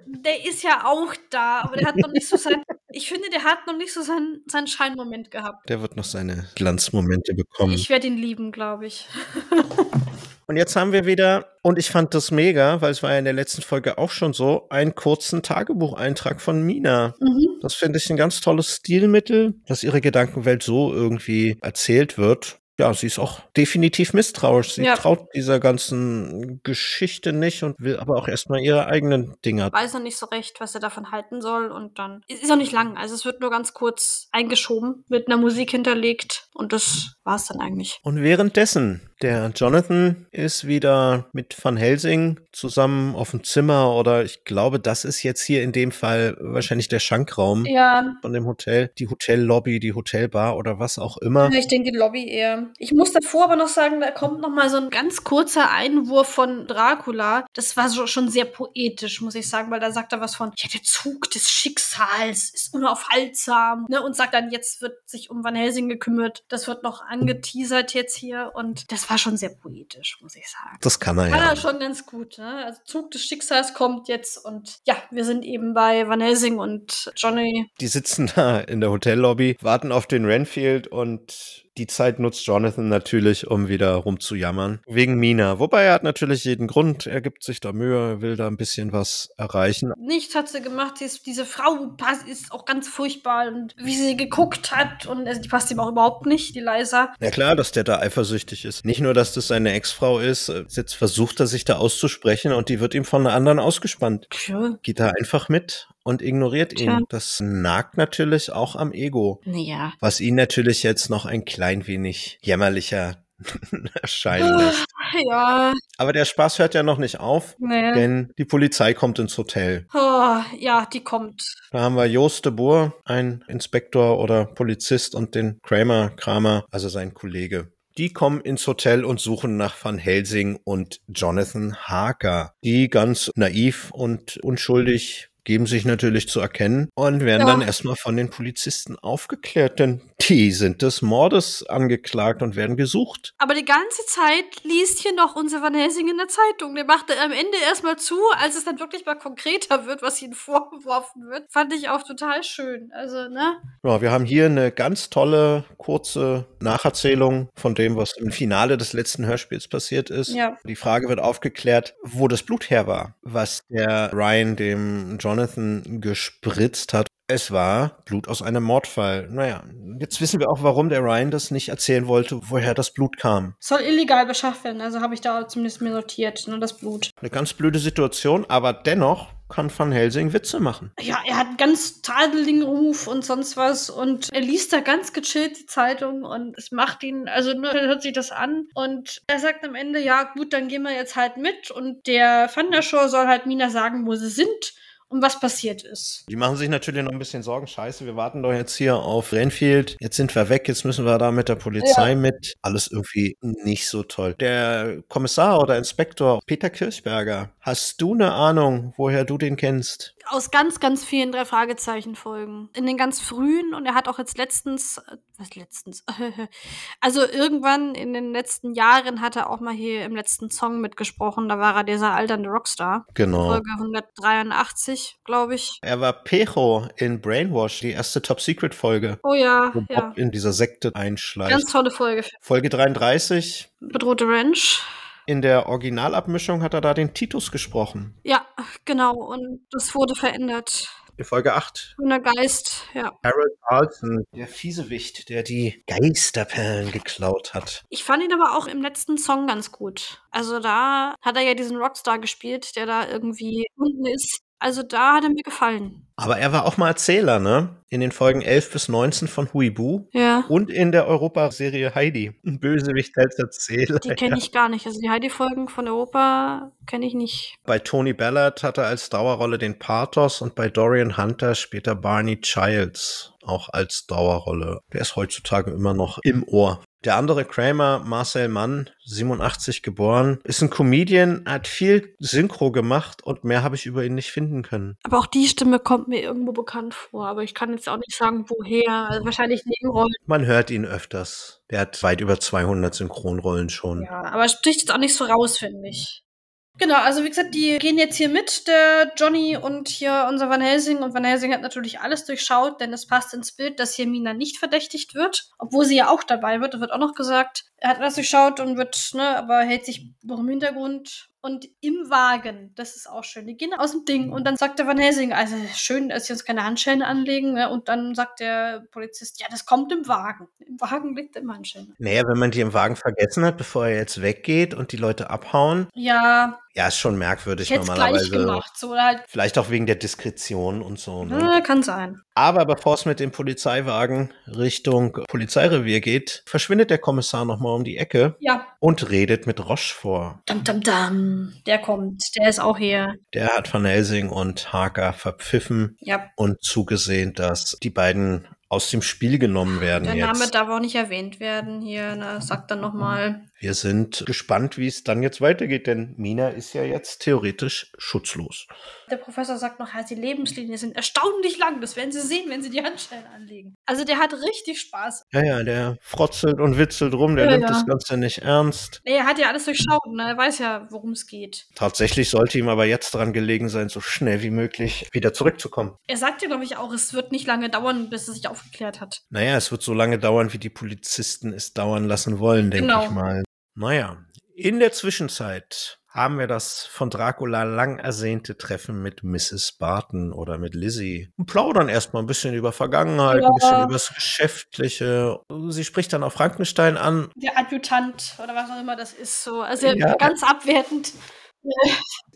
der ist ja auch da, aber der hat noch nicht so sein. Ich finde, der hat noch nicht so seinen, seinen Scheinmoment gehabt. Der wird noch seine Glanzmomente bekommen. Ich werde ihn lieben, glaube ich. Und jetzt haben wir wieder, und ich fand das mega, weil es war ja in der letzten Folge auch schon so, einen kurzen Tagebucheintrag von Mina. Mhm. Das finde ich ein ganz tolles Stilmittel, dass ihre Gedankenwelt so irgendwie erzählt wird ja, sie ist auch definitiv misstrauisch. Sie ja. traut dieser ganzen Geschichte nicht und will aber auch erstmal ihre eigenen Dinge. Weiß noch nicht so recht, was er davon halten soll und dann ist auch nicht lang. Also es wird nur ganz kurz eingeschoben, mit einer Musik hinterlegt und das war es dann eigentlich. Und währenddessen der Jonathan ist wieder mit Van Helsing zusammen auf dem Zimmer oder ich glaube, das ist jetzt hier in dem Fall wahrscheinlich der Schankraum ja. von dem Hotel, die Hotellobby, die Hotelbar oder was auch immer. Ich denke die Lobby eher. Ich muss davor aber noch sagen, da kommt noch mal so ein ganz kurzer Einwurf von Dracula. Das war so, schon sehr poetisch, muss ich sagen, weil da sagt er was von, ja, der Zug des Schicksals ist unaufhaltsam, ne, und sagt dann, jetzt wird sich um Van Helsing gekümmert. Das wird noch angeteasert jetzt hier und das war war schon sehr poetisch, muss ich sagen. Das kann ja. Kann er schon ganz gut. Ne? Also Zug des Schicksals kommt jetzt und ja, wir sind eben bei Van Helsing und Johnny. Die sitzen da in der Hotellobby, warten auf den Renfield und die Zeit nutzt Jonathan natürlich, um wieder rumzujammern. Wegen Mina. Wobei er hat natürlich jeden Grund. Er gibt sich da Mühe, will da ein bisschen was erreichen. Nichts hat sie gemacht. Sie ist, diese Frau ist auch ganz furchtbar. Und wie sie geguckt hat, und also die passt ihm auch überhaupt nicht, die Leisa. Ja klar, dass der da eifersüchtig ist. Nicht nur, dass das seine Ex-Frau ist. Jetzt versucht er sich da auszusprechen und die wird ihm von einer anderen ausgespannt. Sure. Geht da einfach mit und ignoriert ihn. Das nagt natürlich auch am Ego. Ja. Was ihn natürlich jetzt noch ein klein wenig jämmerlicher erscheinen lässt. Ja. Aber der Spaß hört ja noch nicht auf, nee. denn die Polizei kommt ins Hotel. Oh, ja, die kommt. Da haben wir Joost de Boer, ein Inspektor oder Polizist und den Kramer, Kramer, also sein Kollege. Die kommen ins Hotel und suchen nach Van Helsing und Jonathan Harker, die ganz naiv und unschuldig geben sich natürlich zu erkennen und werden ja. dann erstmal von den Polizisten aufgeklärt, denn die sind des Mordes angeklagt und werden gesucht. Aber die ganze Zeit liest hier noch unser Van Helsing in der Zeitung. Der macht am Ende erstmal zu, als es dann wirklich mal konkreter wird, was ihnen vorgeworfen wird. Fand ich auch total schön. Also, ne? Ja, wir haben hier eine ganz tolle, kurze Nacherzählung von dem, was im Finale des letzten Hörspiels passiert ist. Ja. Die Frage wird aufgeklärt, wo das Blut her war, was der Ryan dem John Jonathan gespritzt hat. Es war Blut aus einem Mordfall. Naja, jetzt wissen wir auch, warum der Ryan das nicht erzählen wollte, woher das Blut kam. Soll illegal beschafft werden, also habe ich da zumindest mir notiert, nur das Blut. Eine ganz blöde Situation, aber dennoch kann Van Helsing Witze machen. Ja, er hat ganz Tadelingruf und sonst was und er liest da ganz gechillt die Zeitung und es macht ihn, also nur hört sich das an und er sagt am Ende, ja gut, dann gehen wir jetzt halt mit und der Van der Shore soll halt Mina sagen, wo sie sind und was passiert ist. Die machen sich natürlich noch ein bisschen Sorgen. Scheiße, wir warten doch jetzt hier auf Renfield. Jetzt sind wir weg, jetzt müssen wir da mit der Polizei ja. mit. Alles irgendwie nicht so toll. Der Kommissar oder Inspektor Peter Kirchberger, hast du eine Ahnung, woher du den kennst? aus ganz, ganz vielen drei Fragezeichen Folgen. In den ganz frühen und er hat auch jetzt letztens, was letztens? also irgendwann in den letzten Jahren hat er auch mal hier im letzten Song mitgesprochen. Da war er dieser alternde Rockstar. Genau. Folge 183, glaube ich. Er war Pecho in Brainwash, die erste Top Secret Folge. Oh ja. Wo ja. Bob in dieser Sekte einschleicht. Ganz tolle Folge. Folge 33. Bedrohte Ranch. In der Originalabmischung hat er da den Titus gesprochen. Ja, genau. Und das wurde verändert. In Folge 8. Und der Geist, ja. Harold Carlson, der Fiesewicht, der die Geisterperlen geklaut hat. Ich fand ihn aber auch im letzten Song ganz gut. Also da hat er ja diesen Rockstar gespielt, der da irgendwie unten ist. Also da hat er mir gefallen. Aber er war auch mal Erzähler, ne? In den Folgen 11 bis 19 von Huibu. Ja. Und in der Europaserie Heidi. Ein Bösewicht als Erzähler. Die kenne ich gar nicht. Also die Heidi-Folgen von Europa kenne ich nicht. Bei Tony Ballard hat er als Dauerrolle den Pathos und bei Dorian Hunter später Barney Childs auch als Dauerrolle. Der ist heutzutage immer noch im Ohr. Der andere Kramer, Marcel Mann, 87 geboren, ist ein Comedian, hat viel Synchro gemacht und mehr habe ich über ihn nicht finden können. Aber auch die Stimme kommt mir irgendwo bekannt vor, aber ich kann jetzt auch nicht sagen, woher. Also wahrscheinlich Nebenrollen. Man hört ihn öfters. Der hat weit über 200 Synchronrollen schon. Ja, aber spricht jetzt auch nicht so raus, finde ich. Genau, also wie gesagt, die gehen jetzt hier mit, der Johnny und hier unser Van Helsing. Und Van Helsing hat natürlich alles durchschaut, denn es passt ins Bild, dass hier Mina nicht verdächtigt wird, obwohl sie ja auch dabei wird. Da wird auch noch gesagt, er hat alles durchschaut und wird, ne, aber hält sich noch im Hintergrund und im Wagen, das ist auch schön. Die gehen aus dem Ding und dann sagt der Van Helsing, also schön, dass sie uns keine Handschellen anlegen. Ne? Und dann sagt der Polizist, ja, das kommt im Wagen. Im Wagen liegt immer Handschellen. Naja, wenn man die im Wagen vergessen hat, bevor er jetzt weggeht und die Leute abhauen. Ja. Ja, ist schon merkwürdig ich normalerweise. Gleich gemacht, so, halt Vielleicht auch wegen der Diskretion und so. Ne? Ja, kann sein. Aber bevor es mit dem Polizeiwagen Richtung Polizeirevier geht, verschwindet der Kommissar nochmal um die Ecke ja. und redet mit Rochefort. Dum, dum, dum. Der kommt, der ist auch hier. Der hat Van Helsing und Harker verpfiffen ja. und zugesehen, dass die beiden aus dem Spiel genommen werden. Der jetzt. Name darf auch nicht erwähnt werden hier, ne? sagt dann nochmal. Wir sind gespannt, wie es dann jetzt weitergeht, denn Mina ist ja jetzt theoretisch schutzlos. Der Professor sagt noch, halt, die Lebenslinien sind erstaunlich lang. Das werden Sie sehen, wenn Sie die Handschellen anlegen. Also der hat richtig Spaß. Ja, ja, der frotzelt und witzelt rum, der Ja, nimmt ja. das Ganze nicht ernst. Nee, er hat ja alles durchschaut, ne? Er weiß ja, worum es geht. Tatsächlich sollte ihm aber jetzt daran gelegen sein, so schnell wie möglich wieder zurückzukommen. Er sagt ja, glaube ich, auch, es wird nicht lange dauern, bis es sich aufgeklärt hat. Naja, es wird so lange dauern, wie die Polizisten es dauern lassen wollen, denke Genau. ich mal. Naja, in der Zwischenzeit haben wir das von Dracula lang ersehnte Treffen mit Mrs. Barton oder mit Lizzie. Und plaudern erstmal ein bisschen über Vergangenheit, Ja. ein bisschen über das Geschäftliche. Sie spricht dann auch Frankenstein an. Der Adjutant oder was auch immer das ist, so. Also Ja. ganz abwertend.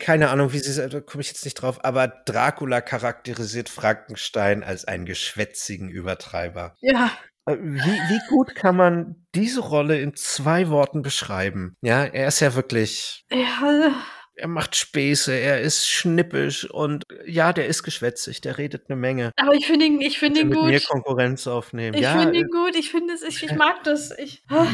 Keine Ahnung, wie sie, da komme ich jetzt nicht drauf, aber Dracula charakterisiert Frankenstein als einen geschwätzigen Übertreiber. Ja. Äh, Wie, wie gut kann man diese Rolle in zwei Worten beschreiben? Ja, er ist ja wirklich, Ja, er macht Späße, er ist schnippisch und ja, der ist geschwätzig, der redet eine Menge. aber ich finde ihn, ich finde ihn mit mir gut. Konkurrenz aufnehmen. Ich ja, finde äh, ihn gut, ich finde es, ich, ich mag das. Ich, ah.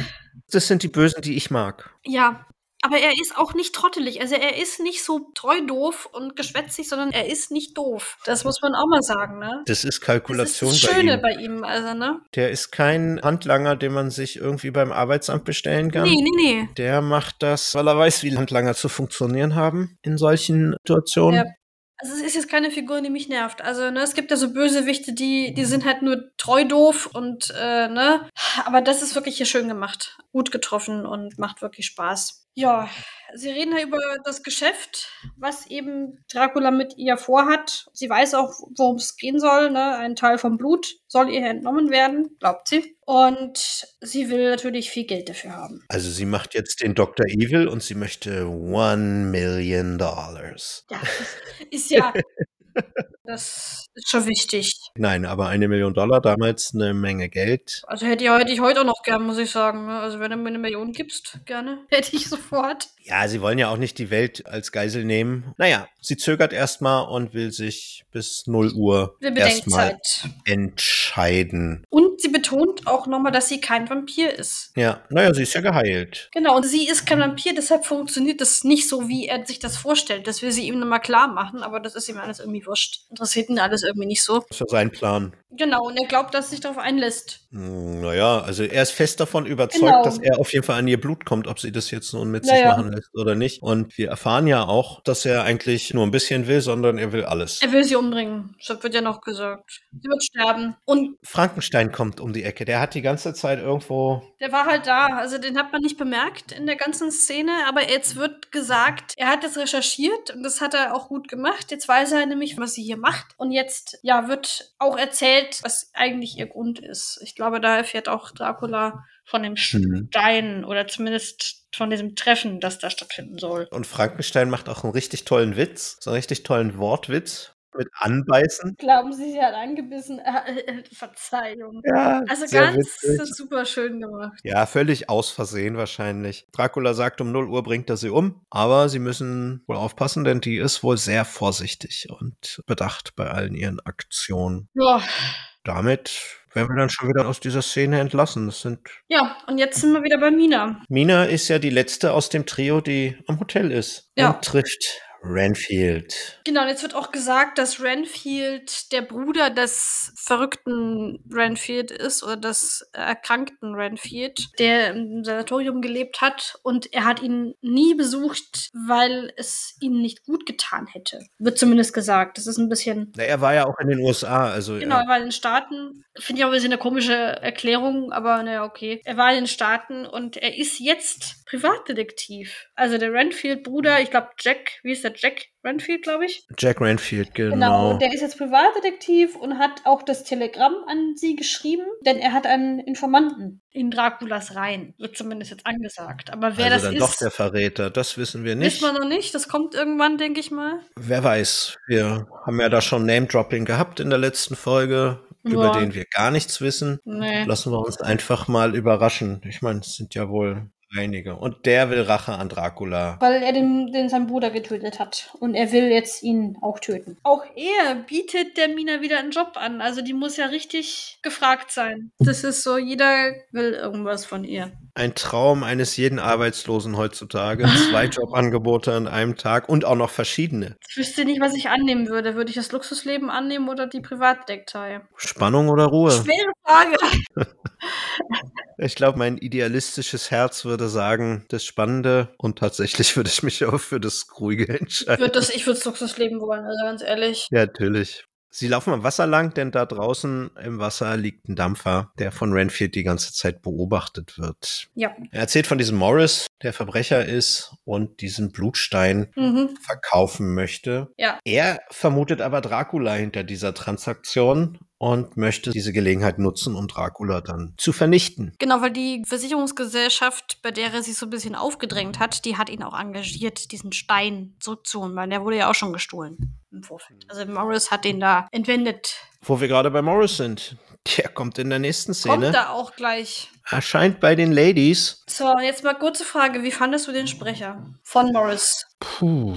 das sind die Bösen, die ich mag. ja. Aber er ist auch nicht trottelig. Also er ist nicht so treu doof und geschwätzig, sondern er ist nicht doof. Das muss man auch mal sagen, ne? Das ist Das ist Kalkulation das bei Schöne ihm. bei ihm, also, ne? Der ist kein Handlanger, den man sich irgendwie beim Arbeitsamt bestellen kann. Nee, nee, nee. Der macht das, weil er weiß, wie Handlanger zu funktionieren haben in solchen Situationen. Ja. Also es ist jetzt keine Figur, die mich nervt. Also, ne, es gibt ja so Bösewichte, die, die sind halt nur treu doof und, äh, ne. Aber das ist wirklich hier schön gemacht. Gut getroffen und macht wirklich Spaß. Ja, sie reden ja über das Geschäft, was eben Dracula mit ihr vorhat. Sie weiß auch, worum es gehen soll, ne. Ein Teil vom Blut soll ihr entnommen werden, glaubt sie. Und sie will natürlich viel Geld dafür haben. Also sie macht jetzt den Dr. Evil und sie möchte One Million Dollars. Ja, das ist ja, das ist schon wichtig. Nein, aber eine Million Dollar, damals eine Menge Geld. Also hätte ich, hätte ich heute auch noch gern, muss ich sagen. ne? Also wenn du mir eine Million gibst, gerne. Hätte ich sofort. Ja, sie wollen ja auch nicht die Welt als Geisel nehmen. Naja, sie zögert erstmal und will sich bis 0 Uhr erstmal entscheiden. Und sie betont auch nochmal, dass sie kein Vampir ist. Ja, naja, sie ist ja geheilt. Genau, und sie ist kein Vampir, deshalb funktioniert das nicht so, wie er sich das vorstellt. Das will sie ihm nochmal klar machen, aber das ist ihm alles irgendwie wurscht. Interessiert ihn alles irgendwie nicht so. Das ist ja sein Plan. Genau, und er glaubt, dass er sich darauf einlässt. Hm, Naja, also er ist fest davon überzeugt, Genau. dass er auf jeden Fall an ihr Blut kommt, ob sie das jetzt nun mit Ja, sich machen lässt oder nicht. Und wir erfahren ja auch, dass er eigentlich nur ein bisschen will, sondern er will alles. Er will sie umbringen. Das wird ja noch gesagt. Sie wird sterben. Und Frankenstein kommt um die Ecke. Der hat die ganze Zeit irgendwo. Der war halt da. Also den hat man nicht bemerkt in der ganzen Szene. Aber jetzt wird gesagt, er hat das recherchiert und das hat er auch gut gemacht. Jetzt weiß er nämlich, was sie hier macht. Und jetzt, ja, wird auch erzählt, was eigentlich ihr Grund ist. Ich glaube, glaube, da erfährt auch Dracula von dem mhm. Stein oder zumindest von diesem Treffen, das da stattfinden soll. Und Frankenstein macht auch einen richtig tollen Witz, so einen richtig tollen Wortwitz mit anbeißen. Glauben Sie, sie hat angebissen? Äh, äh, Verzeihung. Ja, also ganz witzig. super schön gemacht. Ja, völlig aus Versehen wahrscheinlich. Dracula sagt, um 0 Uhr bringt er sie um, aber sie müssen wohl aufpassen, denn die ist wohl sehr vorsichtig und bedacht bei allen ihren Aktionen. Ja. Damit werden wir dann schon wieder aus dieser Szene entlassen. Das sind ja, und jetzt sind wir wieder bei Mina. Mina ist ja die letzte aus dem Trio, die am Hotel ist ja. und trifft Renfield. Genau, und jetzt wird auch gesagt, dass Renfield der Bruder des verrückten Renfield ist oder des erkrankten Renfield, der im Sanatorium gelebt hat und er hat ihn nie besucht, weil es ihm nicht gut getan hätte. Wird zumindest gesagt. Das ist ein bisschen. Na, er war ja auch in den USA, also. Genau, er war in den Staaten. Finde ich auch ein bisschen eine komische Erklärung, aber naja, okay. Er war in den Staaten und er ist jetzt Privatdetektiv. Also der Renfield-Bruder, ich glaube Jack, wie ist der Jack Renfield, glaube ich. Jack Renfield, genau. Genau, und der ist jetzt Privatdetektiv und hat auch das Telegramm an sie geschrieben, denn er hat einen Informanten in Draculas Reihen, wird zumindest jetzt angesagt. Aber wer also das dann ist. doch der Verräter, das wissen wir nicht. Wissen wir noch nicht, das kommt irgendwann, denke ich mal. Wer weiß, wir haben ja da schon Name-Dropping gehabt in der letzten Folge. Ja. Über den wir gar nichts wissen. Nee. Lassen wir uns einfach mal überraschen. Ich meine, es sind ja wohl Einige. Und der will Rache an Dracula. Weil er den, den seinen Bruder getötet hat. Und er will jetzt ihn auch töten. Auch er bietet der Mina wieder einen Job an. Also die muss ja richtig gefragt sein. Das ist so, jeder will irgendwas von ihr. Ein Traum eines jeden Arbeitslosen heutzutage. Zwei Jobangebote an einem Tag und auch noch verschiedene. Ich wüsste nicht, was ich annehmen würde. Würde ich das Luxusleben annehmen oder die Privatdeckteil? Spannung oder Ruhe? Schwere Frage. Ich glaube, mein idealistisches Herz würde sagen, das Spannende und tatsächlich würde ich mich auch für das Ruhige entscheiden. Ich würde das, ich würde das Luxusleben wollen, also ganz ehrlich. Ja, natürlich. Sie laufen am Wasser lang, denn da draußen im Wasser liegt ein Dampfer, der von Renfield die ganze Zeit beobachtet wird. Ja. Er erzählt von diesem Morris, der Verbrecher ist und diesen Blutstein mhm. verkaufen möchte. Ja. Er vermutet aber Dracula hinter dieser Transaktion und möchte diese Gelegenheit nutzen, um Dracula dann zu vernichten. Genau, weil die Versicherungsgesellschaft, bei der er sich so ein bisschen aufgedrängt hat, die hat ihn auch engagiert, diesen Stein zurückzuholen, weil der wurde ja auch schon gestohlen im Vorfeld. Also Morris hat den da entwendet. Wo wir gerade bei Morris sind. Der kommt in der nächsten Szene. Kommt da auch gleich. Erscheint bei den Ladies. So, jetzt mal kurze Frage. Wie fandest du den Sprecher von Morris? Puh.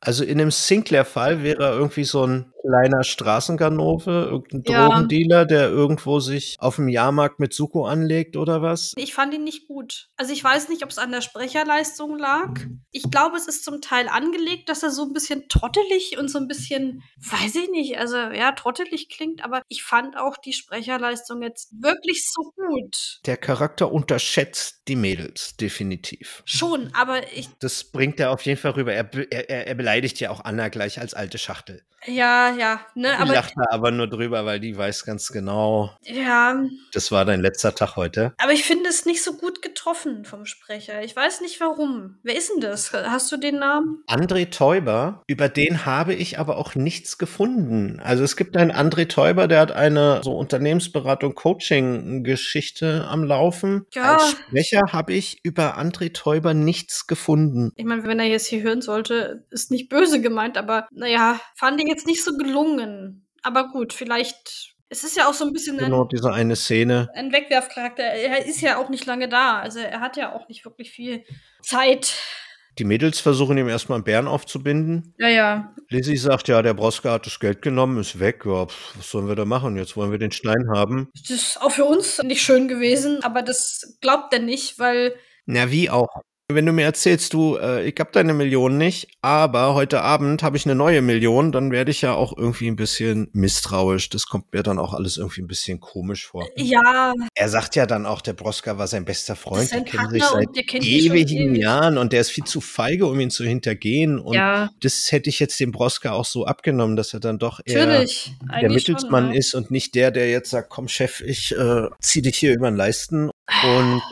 Also in dem Sinclair-Fall wäre er irgendwie so ein kleiner Straßenganove, irgendein ja. Drogendealer, der irgendwo sich auf dem Jahrmarkt mit Suko anlegt oder was? Ich fand ihn nicht gut. Also ich weiß nicht, ob es an der Sprecherleistung lag. Ich glaube, es ist zum Teil angelegt, dass er so ein bisschen trottelig und so ein bisschen, weiß ich nicht, also ja, trottelig klingt, aber ich fand auch die Sprecherleistung jetzt wirklich so gut. Der Charakter unterschätzt die Mädels, definitiv. Schon, aber ich. Das bringt er auf jeden Fall rüber. Er, er, er beleidigt ja auch Anna gleich als alte Schachtel. Ja, ja, ne, aber. lacht da aber nur drüber, weil die weiß ganz genau. Ja. Das war dein letzter Tag heute. Aber ich finde es nicht so gut getroffen vom Sprecher. Ich weiß nicht warum. Wer ist denn das? Hast du den Namen? André Teuber. Über den habe ich aber auch nichts gefunden. Also es gibt einen André Teuber, der hat eine so Unternehmensberatung, Coaching-Geschichte am Laufen. Ja. Als Sprecher habe ich über André Teuber nichts gefunden. Ich meine, wenn er jetzt hier hören sollte, ist nicht böse gemeint, aber naja, fand ich jetzt nicht so gelungen. Aber gut, vielleicht. Es ist ja auch so ein bisschen genau ein, diese eine Szene. Ein Wegwerfcharakter. Er ist ja auch nicht lange da. Also er hat ja auch nicht wirklich viel Zeit. Die Mädels versuchen ihm erstmal einen Bären aufzubinden. Ja, ja. Lizzie sagt, ja, der Broska hat das Geld genommen, ist weg. Ja, was sollen wir da machen? Jetzt wollen wir den Stein haben. Das ist auch für uns nicht schön gewesen, aber das glaubt er nicht, weil. Na, wie auch? Wenn du mir erzählst, du, äh, ich hab deine Million nicht, aber heute Abend habe ich eine neue Million, dann werde ich ja auch irgendwie ein bisschen misstrauisch. Das kommt mir dann auch alles irgendwie ein bisschen komisch vor. Ja. Er sagt ja dann auch, der Broska war sein bester Freund. Die kennen sich seit ewigen Jahren und der ist viel zu feige, um ihn zu hintergehen. Und ja. das hätte ich jetzt dem Broska auch so abgenommen, dass er dann doch eher Natürlich. der Mittelsmann schon, ja. ist und nicht der, der jetzt sagt, komm Chef, ich äh, zieh dich hier über den Leisten. Und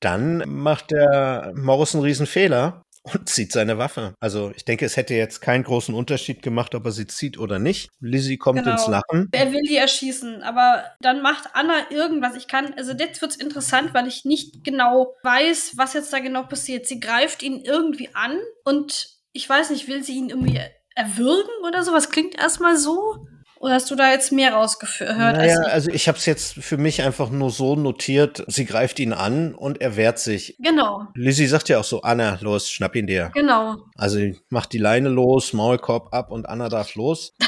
dann macht der Morris einen riesen Fehler und zieht seine Waffe. Also ich denke, es hätte jetzt keinen großen Unterschied gemacht, ob er sie zieht oder nicht. Lizzie kommt genau. ins Lachen. Er will die erschießen, aber dann macht Anna irgendwas. Ich kann, also jetzt wird's interessant, weil ich nicht genau weiß, was jetzt da genau passiert. Sie greift ihn irgendwie an und ich weiß nicht, will sie ihn irgendwie erwürgen oder so? Was klingt erstmal so? Oder hast du da jetzt mehr rausgehört? Naja, also ich habe es jetzt für mich einfach nur so notiert, sie greift ihn an und er wehrt sich. Genau. Lizzie sagt ja auch so, Anna, los, schnapp ihn dir. Genau. Also macht die Leine los, Maulkorb ab und Anna darf los.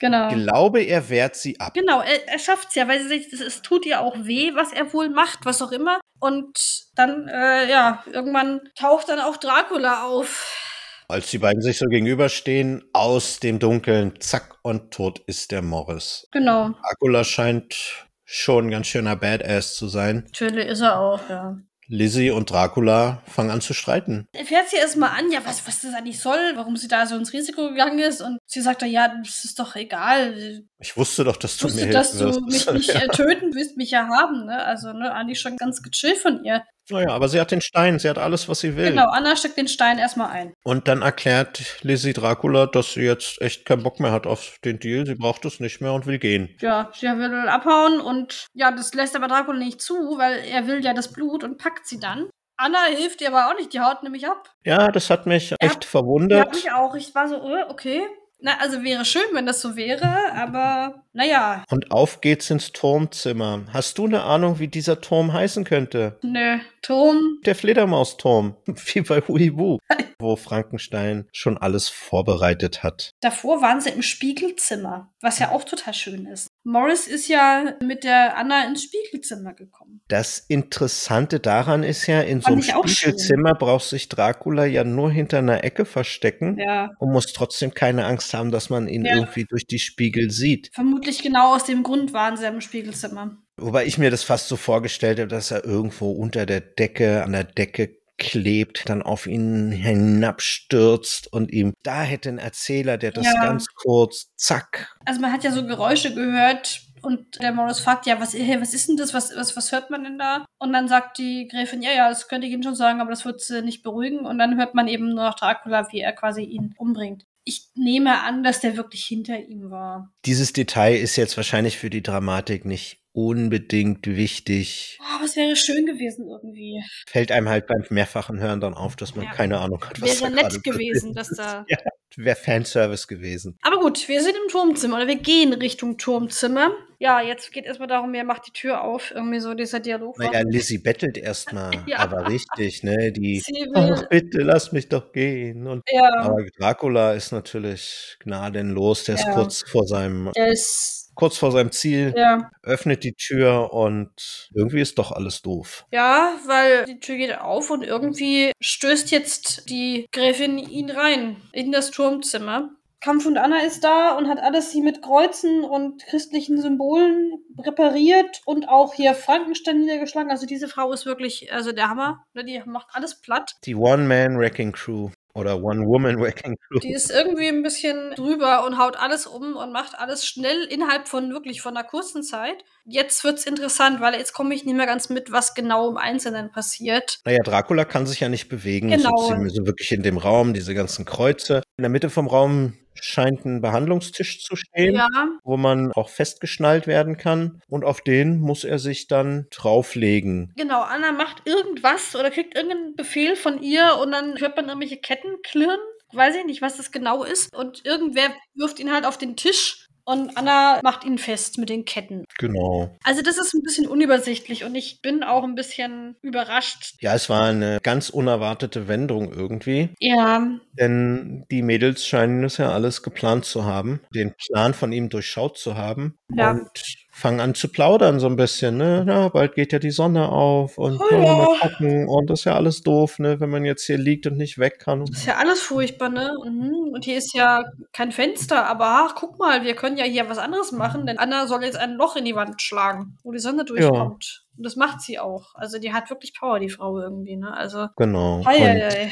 Genau. Ich glaube, er wehrt sie ab. Genau, er, er schafft es ja, weil es, es tut ihr auch weh, was er wohl macht, was auch immer. Und dann, äh, ja, irgendwann taucht dann auch Dracula auf. Als die beiden sich so gegenüberstehen, aus dem Dunkeln, zack, und tot ist der Morris. Genau. Dracula scheint schon ein ganz schöner Badass zu sein. Natürlich ist er auch, ja. Lizzie und Dracula fangen an zu streiten. Er fährt sie erstmal an, ja, was, was das eigentlich soll, warum sie da so ins Risiko gegangen ist. Und sie sagt dann, ja, das ist doch egal. Ich wusste doch, dass du wusste, mir dass du mich nicht ja. Äh, töten willst, mich ja haben, ne? Also, ne, eigentlich schon ganz gechillt von ihr. Naja, aber sie hat den Stein, sie hat alles, was sie will. Genau, Anna steckt den Stein erstmal ein. Und dann erklärt Lizzie Dracula, dass sie jetzt echt keinen Bock mehr hat auf den Deal. Sie braucht es nicht mehr und will gehen. Ja, sie will abhauen und ja, das lässt aber Dracula nicht zu, weil er will ja das Blut und packt sie dann. Anna hilft ihr aber auch nicht, die haut nämlich ab. Ja, das hat mich echt ja, verwundert. Ja, mich auch. Ich war so, äh, okay. Na, also wäre schön, wenn das so wäre, aber naja. Und auf geht's ins Turmzimmer. Hast du eine Ahnung, wie dieser Turm heißen könnte? Nö, Turm. Der Fledermausturm. Wie bei Huibu. wo Frankenstein schon alles vorbereitet hat. Davor waren sie im Spiegelzimmer, was ja auch total schön ist. Morris ist ja mit der Anna ins Spiegelzimmer gekommen. Das Interessante daran ist ja, in Fand so einem Spiegelzimmer braucht sich Dracula ja nur hinter einer Ecke verstecken ja. und muss trotzdem keine Angst haben, dass man ihn ja. irgendwie durch die Spiegel sieht. Vermutlich genau aus dem Grund waren sie im Spiegelzimmer. Wobei ich mir das fast so vorgestellt habe, dass er irgendwo unter der Decke, an der Decke klebt, dann auf ihn hinabstürzt und ihm da hätte ein Erzähler, der das ja. ganz kurz, zack. Also man hat ja so Geräusche gehört, und der Morris fragt, ja, was, hey, was ist denn das? Was, was, was hört man denn da? Und dann sagt die Gräfin, ja, ja, das könnte ich Ihnen schon sagen, aber das wird sie nicht beruhigen. Und dann hört man eben nur noch Dracula, wie er quasi ihn umbringt. Ich nehme an, dass der wirklich hinter ihm war. Dieses Detail ist jetzt wahrscheinlich für die Dramatik nicht unbedingt wichtig. Oh, aber es wäre schön gewesen irgendwie. Fällt einem halt beim mehrfachen Hören dann auf, dass man ja. keine Ahnung hat, was wäre da nett gewesen, dass da. Ja, wäre Fanservice gewesen. Aber gut, wir sind im Turmzimmer oder wir gehen Richtung Turmzimmer. Ja, jetzt geht erstmal darum, wer macht die Tür auf. Irgendwie so dieser Dialog. Naja, Lizzie bettelt erstmal. ja. Aber richtig, ne? Die, ach, bitte lass mich doch gehen. Und, ja. Aber Dracula ist natürlich gnadenlos. Der ist kurz vor seinem. Der ist kurz vor seinem Ziel, ja. öffnet die Tür und irgendwie ist doch alles doof. Ja, weil die Tür geht auf und irgendwie stößt jetzt die Gräfin ihn rein in das Turmzimmer. Kampf und Anna ist da und hat alles sie mit Kreuzen und christlichen Symbolen repariert und auch hier Frankenstein niedergeschlagen. Also diese Frau ist wirklich, also der Hammer. Ne, die macht alles platt. Die One-Man-Wrecking-Crew. Oder One-Woman-Wrecking Crew. Die ist irgendwie ein bisschen drüber und haut alles um und macht alles schnell innerhalb von wirklich von einer kurzen Zeit. Jetzt wird's interessant, weil jetzt komme ich nicht mehr ganz mit, was genau im Einzelnen passiert. Naja, Dracula kann sich ja nicht bewegen. Genau. So, so wirklich in dem Raum, diese ganzen Kreuze. In der Mitte vom Raum scheint ein Behandlungstisch zu stehen, ja. wo man auch festgeschnallt werden kann. Und auf den muss er sich dann drauflegen. Genau, Anna macht irgendwas oder kriegt irgendeinen Befehl von ihr und dann hört man irgendwelche Ketten klirren. Weiß ich nicht, was das genau ist. Und irgendwer wirft ihn halt auf den Tisch und Anna macht ihn fest mit den Ketten. Genau. Also das ist ein bisschen unübersichtlich und ich bin auch ein bisschen überrascht. Ja, es war eine ganz unerwartete Wendung irgendwie. Ja. Denn die Mädels scheinen es ja alles geplant zu haben, den Plan von ihm durchschaut zu haben. Ja. Und fangen an zu plaudern so ein bisschen, ne? Ja, bald geht ja die Sonne auf und oh, ja. mal gucken und das ist ja alles doof, ne? Wenn man jetzt hier liegt und nicht weg kann. Das ist ja alles furchtbar, ne? Mhm. Und hier ist ja kein Fenster, aber ach, guck mal, wir können ja hier was anderes machen, denn Anna soll jetzt ein Loch in die Wand schlagen, wo die Sonne durchkommt. Ja. Und das macht sie auch. Also die hat wirklich Power, die Frau irgendwie, ne? Also. Genau. Hei, hei, hei.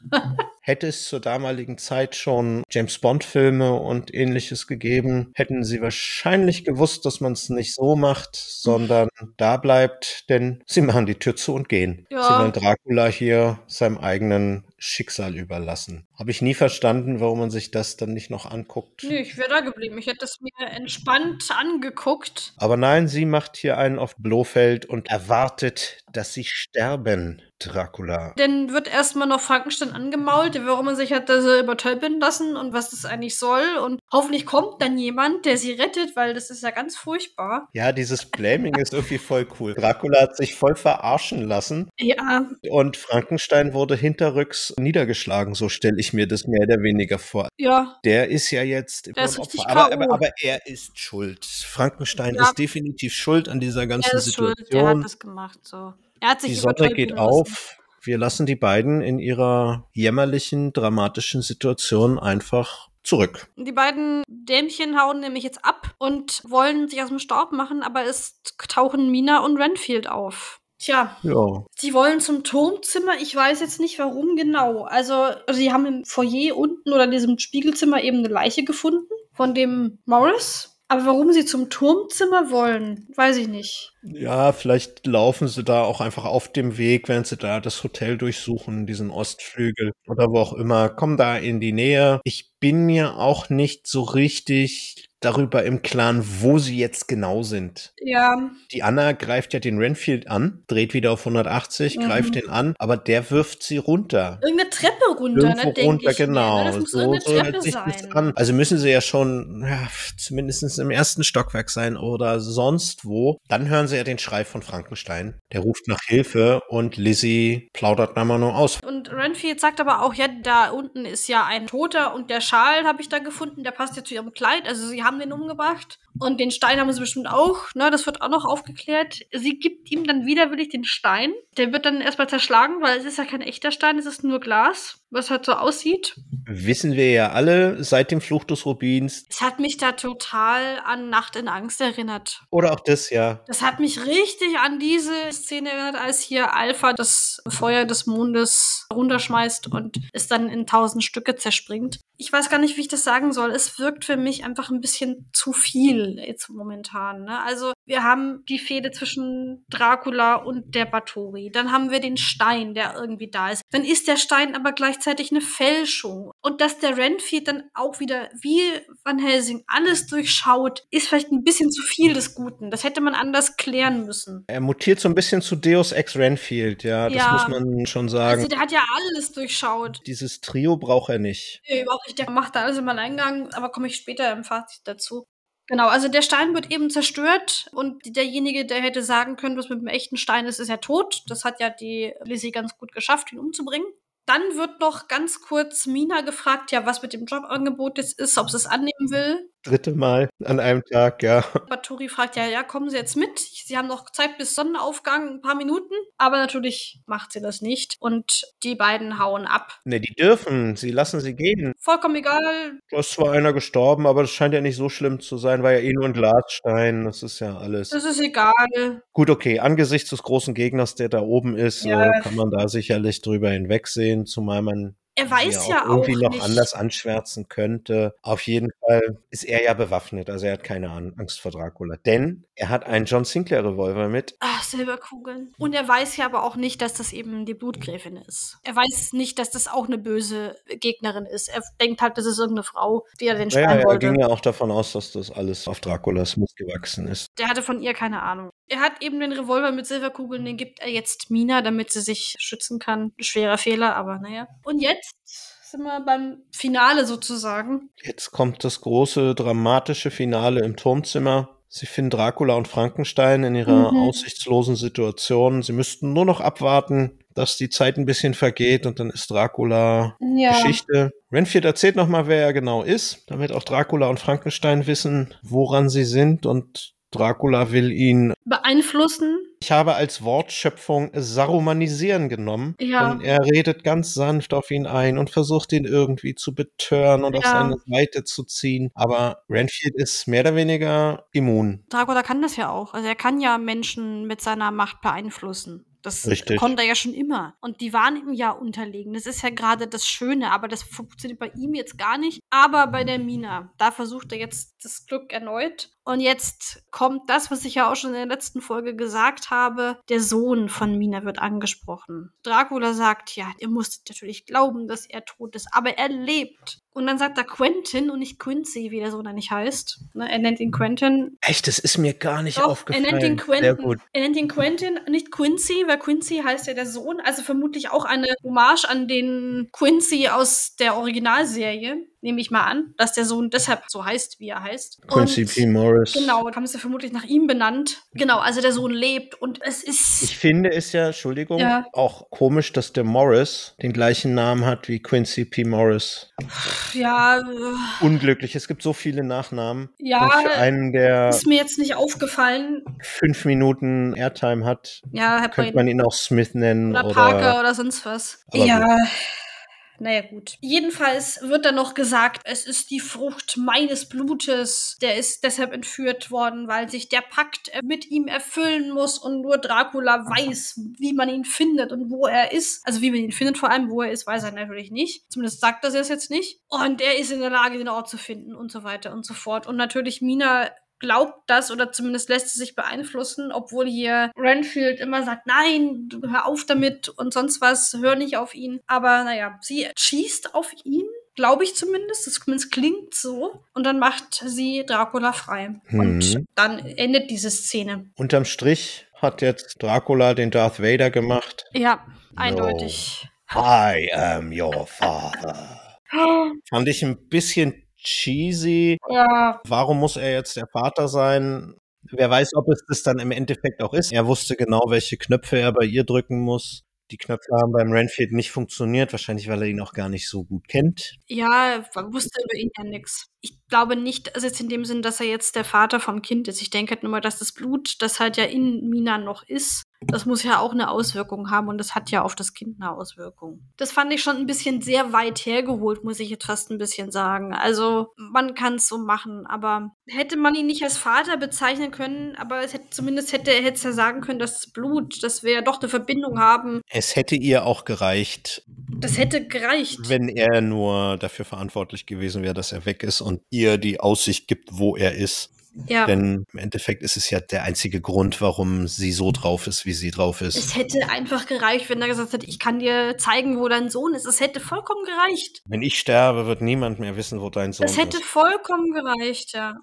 Hätte es zur damaligen Zeit schon James Bond-Filme und ähnliches gegeben, hätten sie wahrscheinlich gewusst, dass man es nicht so macht, sondern da bleibt, denn sie machen die Tür zu und gehen. Ja. Sie wollen Dracula hier seinem eigenen Schicksal überlassen. Habe ich nie verstanden, warum man sich das dann nicht noch anguckt. Nee, ich wäre da geblieben. Ich hätte es mir entspannt angeguckt. Aber nein, sie macht hier einen auf Blofeld und erwartet, dass sie sterben, Dracula. Dann wird erstmal noch Frankenstein angemault, warum man sich hat das übertölpeln lassen und was das eigentlich soll. Und hoffentlich kommt dann jemand, der sie rettet, weil das ist ja ganz furchtbar. Ja, dieses Blaming ist irgendwie voll cool. Dracula hat sich voll verarschen lassen. Ja. Und Frankenstein wurde hinterrücks niedergeschlagen, so stelle ich mir das mehr oder weniger vor. Ja. Der ist ja jetzt der ist richtig aber, aber, aber, er ist schuld. Frankenstein ja. ist definitiv schuld an dieser ganzen er ist Situation. Schuld. Er hat das gemacht, so. Er hat sich die Sonne geht lassen. auf. Wir lassen die beiden in ihrer jämmerlichen, dramatischen Situation einfach zurück. Die beiden Dämchen hauen nämlich jetzt ab und wollen sich aus dem Staub machen, aber es tauchen Mina und Renfield auf. Tja, ja. sie wollen zum Turmzimmer. Ich weiß jetzt nicht, warum genau. Also, also sie haben im Foyer unten oder in diesem Spiegelzimmer eben eine Leiche gefunden von dem Morris. Aber warum sie zum Turmzimmer wollen, weiß ich nicht. Ja, vielleicht laufen sie da auch einfach auf dem Weg, wenn sie da das Hotel durchsuchen, diesen Ostflügel oder wo auch immer. Kommen da in die Nähe. Ich bin mir auch nicht so richtig darüber im Klaren, wo sie jetzt genau sind. Ja. Die Anna greift ja den Renfield an, dreht wieder auf 180, mhm. greift den an, aber der wirft sie runter. Irgendeine Treppe runter, Irgendwo ne, runter, ich genau. Ne? Das so, so hört sich sein. das an. Also müssen sie ja schon ja, zumindest im ersten Stockwerk sein oder sonst wo. Dann hören sie ja den Schrei von Frankenstein. Der ruft nach Hilfe und Lizzie plaudert dann mal nur aus. Und Renfield sagt aber auch, ja, da unten ist ja ein Toter und der Schal habe ich da gefunden, der passt ja zu ihrem Kleid. Also sie haben haben den umgebracht. Und den Stein haben sie bestimmt auch. Ne, das wird auch noch aufgeklärt. Sie gibt ihm dann widerwillig den Stein. Der wird dann erstmal zerschlagen, weil es ist ja kein echter Stein, es ist nur Glas, was halt so aussieht. Wissen wir ja alle seit dem Fluch des Rubins. Es hat mich da total an Nacht in Angst erinnert. Oder auch das, ja. Das hat mich richtig an diese Szene erinnert, als hier Alpha das Feuer des Mondes runterschmeißt und es dann in tausend Stücke zerspringt. Ich weiß gar nicht, wie ich das sagen soll. Es wirkt für mich einfach ein bisschen zu viel jetzt momentan. Ne? Also wir haben die Fehde zwischen Dracula und der Bathory. Dann haben wir den Stein, der irgendwie da ist. Dann ist der Stein aber gleichzeitig eine Fälschung. Und dass der Renfield dann auch wieder wie Van Helsing alles durchschaut, ist vielleicht ein bisschen zu viel des Guten. Das hätte man anders klären müssen. Er mutiert so ein bisschen zu Deus Ex Renfield, ja, das ja. muss man schon sagen. Also der hat ja alles durchschaut. Dieses Trio braucht er nicht. Nee, überhaupt nicht. Der macht da alles im Alleingang, aber komme ich später im Fazit dazu. Genau, also der Stein wird eben zerstört und derjenige, der hätte sagen können, was mit dem echten Stein ist, ist ja tot. Das hat ja die Lizzie ganz gut geschafft, ihn umzubringen. Dann wird noch ganz kurz Mina gefragt, ja, was mit dem Jobangebot jetzt ist, ob sie es annehmen will. Dritte Mal an einem Tag, ja. Baturi fragt ja, ja, kommen Sie jetzt mit? Sie haben noch Zeit bis Sonnenaufgang, ein paar Minuten. Aber natürlich macht sie das nicht. Und die beiden hauen ab. Ne, die dürfen. Sie lassen sie gehen. Vollkommen egal. Da ist zwar einer gestorben, aber das scheint ja nicht so schlimm zu sein, weil ja eh nur ein Glasstein. Das ist ja alles. Das ist egal. Gut, okay. Angesichts des großen Gegners, der da oben ist, ja. kann man da sicherlich drüber hinwegsehen, zumal man er weiß ja auch irgendwie noch anders anschwärzen könnte. Auf jeden Fall ist er ja bewaffnet, also er hat keine Angst vor Dracula. Denn er hat einen John Sinclair Revolver mit. Ach, Silberkugeln. Und er weiß ja aber auch nicht, dass das eben die Blutgräfin ist. Er weiß nicht, dass das auch eine böse Gegnerin ist. Er denkt halt, das ist irgendeine Frau, die er den ja, ja, wollte. Er ging ja auch davon aus, dass das alles auf Draculas Mist gewachsen ist. Der hatte von ihr keine Ahnung. Er hat eben den Revolver mit Silberkugeln, den gibt er jetzt Mina, damit sie sich schützen kann. Schwerer Fehler, aber naja. Und jetzt sind wir beim Finale sozusagen. Jetzt kommt das große dramatische Finale im Turmzimmer. Sie finden Dracula und Frankenstein in ihrer mhm. aussichtslosen Situation. Sie müssten nur noch abwarten, dass die Zeit ein bisschen vergeht und dann ist Dracula ja. Geschichte. Renfield erzählt nochmal, wer er genau ist, damit auch Dracula und Frankenstein wissen, woran sie sind und Dracula will ihn beeinflussen. Ich habe als Wortschöpfung sarumanisieren genommen. Ja. Und er redet ganz sanft auf ihn ein und versucht ihn irgendwie zu betören und ja. auf seine Seite zu ziehen. Aber Renfield ist mehr oder weniger immun. Dracula kann das ja auch. Also er kann ja Menschen mit seiner Macht beeinflussen. Das Richtig. konnte er ja schon immer. Und die waren ihm ja unterlegen. Das ist ja gerade das Schöne, aber das funktioniert bei ihm jetzt gar nicht. Aber bei der Mina, da versucht er jetzt das Glück erneut. Und jetzt kommt das, was ich ja auch schon in der letzten Folge gesagt habe. Der Sohn von Mina wird angesprochen. Dracula sagt, ja, ihr musstet natürlich glauben, dass er tot ist, aber er lebt. Und dann sagt er Quentin und nicht Quincy, wie der Sohn da nicht heißt. Ne, er nennt ihn Quentin. Echt, das ist mir gar nicht Doch, aufgefallen. Er nennt ihn Quentin. Er nennt ihn Quentin, nicht Quincy, weil Quincy heißt ja der Sohn. Also vermutlich auch eine Hommage an den Quincy aus der Originalserie nehme ich mal an, dass der Sohn deshalb so heißt, wie er heißt. Quincy P. Morris. Genau, haben sie vermutlich nach ihm benannt. Genau, also der Sohn lebt und es ist. Ich finde es ja, Entschuldigung, ja. auch komisch, dass der Morris den gleichen Namen hat wie Quincy P. Morris. Ja. Unglücklich, es gibt so viele Nachnamen. Ja. Für einen, der. Ist mir jetzt nicht aufgefallen. Fünf Minuten Airtime hat, ja, könnte man ihn auch Smith nennen. Oder, oder Parker oder sonst was. ja. Gut. Naja, gut. Jedenfalls wird dann noch gesagt, es ist die Frucht meines Blutes. Der ist deshalb entführt worden, weil sich der Pakt mit ihm erfüllen muss und nur Dracula weiß, wie man ihn findet und wo er ist. Also wie man ihn findet, vor allem wo er ist, weiß er natürlich nicht. Zumindest sagt er es jetzt nicht. Und er ist in der Lage, den Ort zu finden und so weiter und so fort. Und natürlich Mina glaubt das oder zumindest lässt sie sich beeinflussen, obwohl hier Renfield immer sagt, nein, hör auf damit und sonst was, hör nicht auf ihn. Aber naja, sie schießt auf ihn, glaube ich zumindest, das klingt so. Und dann macht sie Dracula frei. Hm. Und dann endet diese Szene. Unterm Strich hat jetzt Dracula den Darth Vader gemacht. Ja, eindeutig. No. I am your father. Fand ich ein bisschen cheesy. Ja. Warum muss er jetzt der Vater sein? Wer weiß, ob es das dann im Endeffekt auch ist. Er wusste genau, welche Knöpfe er bei ihr drücken muss. Die Knöpfe haben beim Renfield nicht funktioniert, wahrscheinlich weil er ihn auch gar nicht so gut kennt. Ja, er wusste über ihn ja nichts. Ich glaube nicht, also jetzt in dem Sinn, dass er jetzt der Vater vom Kind ist. Ich denke halt nur mal, dass das Blut, das halt ja in Mina noch ist, das muss ja auch eine Auswirkung haben und das hat ja auf das Kind eine Auswirkung. Das fand ich schon ein bisschen sehr weit hergeholt, muss ich jetzt fast ein bisschen sagen. Also man kann es so machen, aber hätte man ihn nicht als Vater bezeichnen können, aber es hätte, zumindest hätte er ja sagen können, dass das Blut, dass wir ja doch eine Verbindung haben. Es hätte ihr auch gereicht. Das hätte gereicht. Wenn er nur dafür verantwortlich gewesen wäre, dass er weg ist und ihr die Aussicht gibt, wo er ist. Ja. Denn im Endeffekt ist es ja der einzige Grund, warum sie so drauf ist, wie sie drauf ist. Es hätte einfach gereicht, wenn er gesagt hätte, ich kann dir zeigen, wo dein Sohn ist. Es hätte vollkommen gereicht. Wenn ich sterbe, wird niemand mehr wissen, wo dein Sohn ist. Es hätte ist. vollkommen gereicht, ja.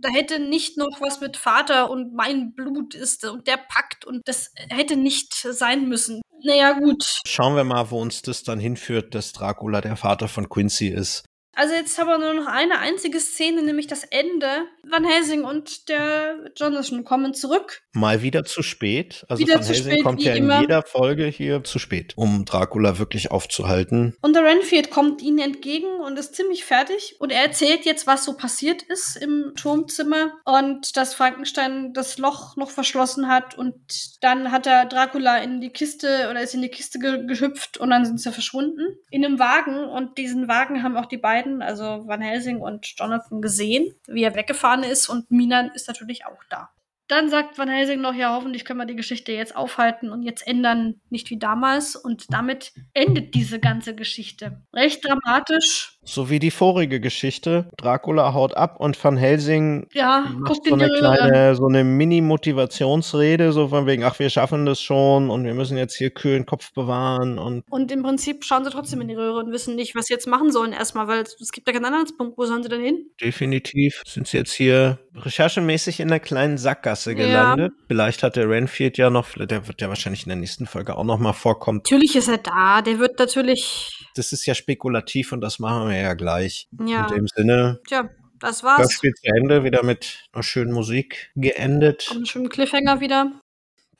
Da hätte nicht noch was mit Vater und mein Blut ist und der Pakt und das hätte nicht sein müssen. Naja, gut. Schauen wir mal, wo uns das dann hinführt, dass Dracula der Vater von Quincy ist. Also jetzt haben wir nur noch eine einzige Szene, nämlich das Ende. Van Helsing und der Jonathan kommen zurück. Mal wieder zu spät. Also wieder Van Helsing spät, kommt ja in immer. jeder Folge hier zu spät, um Dracula wirklich aufzuhalten. Und der Renfield kommt ihnen entgegen und ist ziemlich fertig. Und er erzählt jetzt, was so passiert ist im Turmzimmer und dass Frankenstein das Loch noch verschlossen hat. Und dann hat er Dracula in die Kiste oder ist in die Kiste ge gehüpft und dann sind sie verschwunden. In einem Wagen. Und diesen Wagen haben auch die beiden beiden, also Van Helsing und Jonathan, gesehen, wie er weggefahren ist und Minan ist natürlich auch da. Dann sagt Van Helsing noch, ja, hoffentlich können wir die Geschichte jetzt aufhalten und jetzt ändern, nicht wie damals. Und damit endet diese ganze Geschichte. Recht dramatisch. So wie die vorige Geschichte. Dracula haut ab und Van Helsing ja, macht so eine kleine, so eine Mini-Motivationsrede, so von wegen, ach, wir schaffen das schon und wir müssen jetzt hier kühlen Kopf bewahren und. Und im Prinzip schauen sie trotzdem in die Röhre und wissen nicht, was sie jetzt machen sollen erstmal, weil es gibt ja keinen Anhaltspunkt. Wo sollen sie denn hin? Definitiv sind sie jetzt hier recherchemäßig in einer kleinen Sackgasse gelandet. Ja. Vielleicht hat der Renfield ja noch, der wird ja wahrscheinlich in der nächsten Folge auch noch mal vorkommen. Natürlich ist er da, der wird natürlich. Das ist ja spekulativ und das machen wir ja gleich. Ja. In dem Sinne. Tja, das war's. Das Spiel zu Ende, wieder mit einer schönen Musik geendet. Und einem schönen Cliffhanger wieder.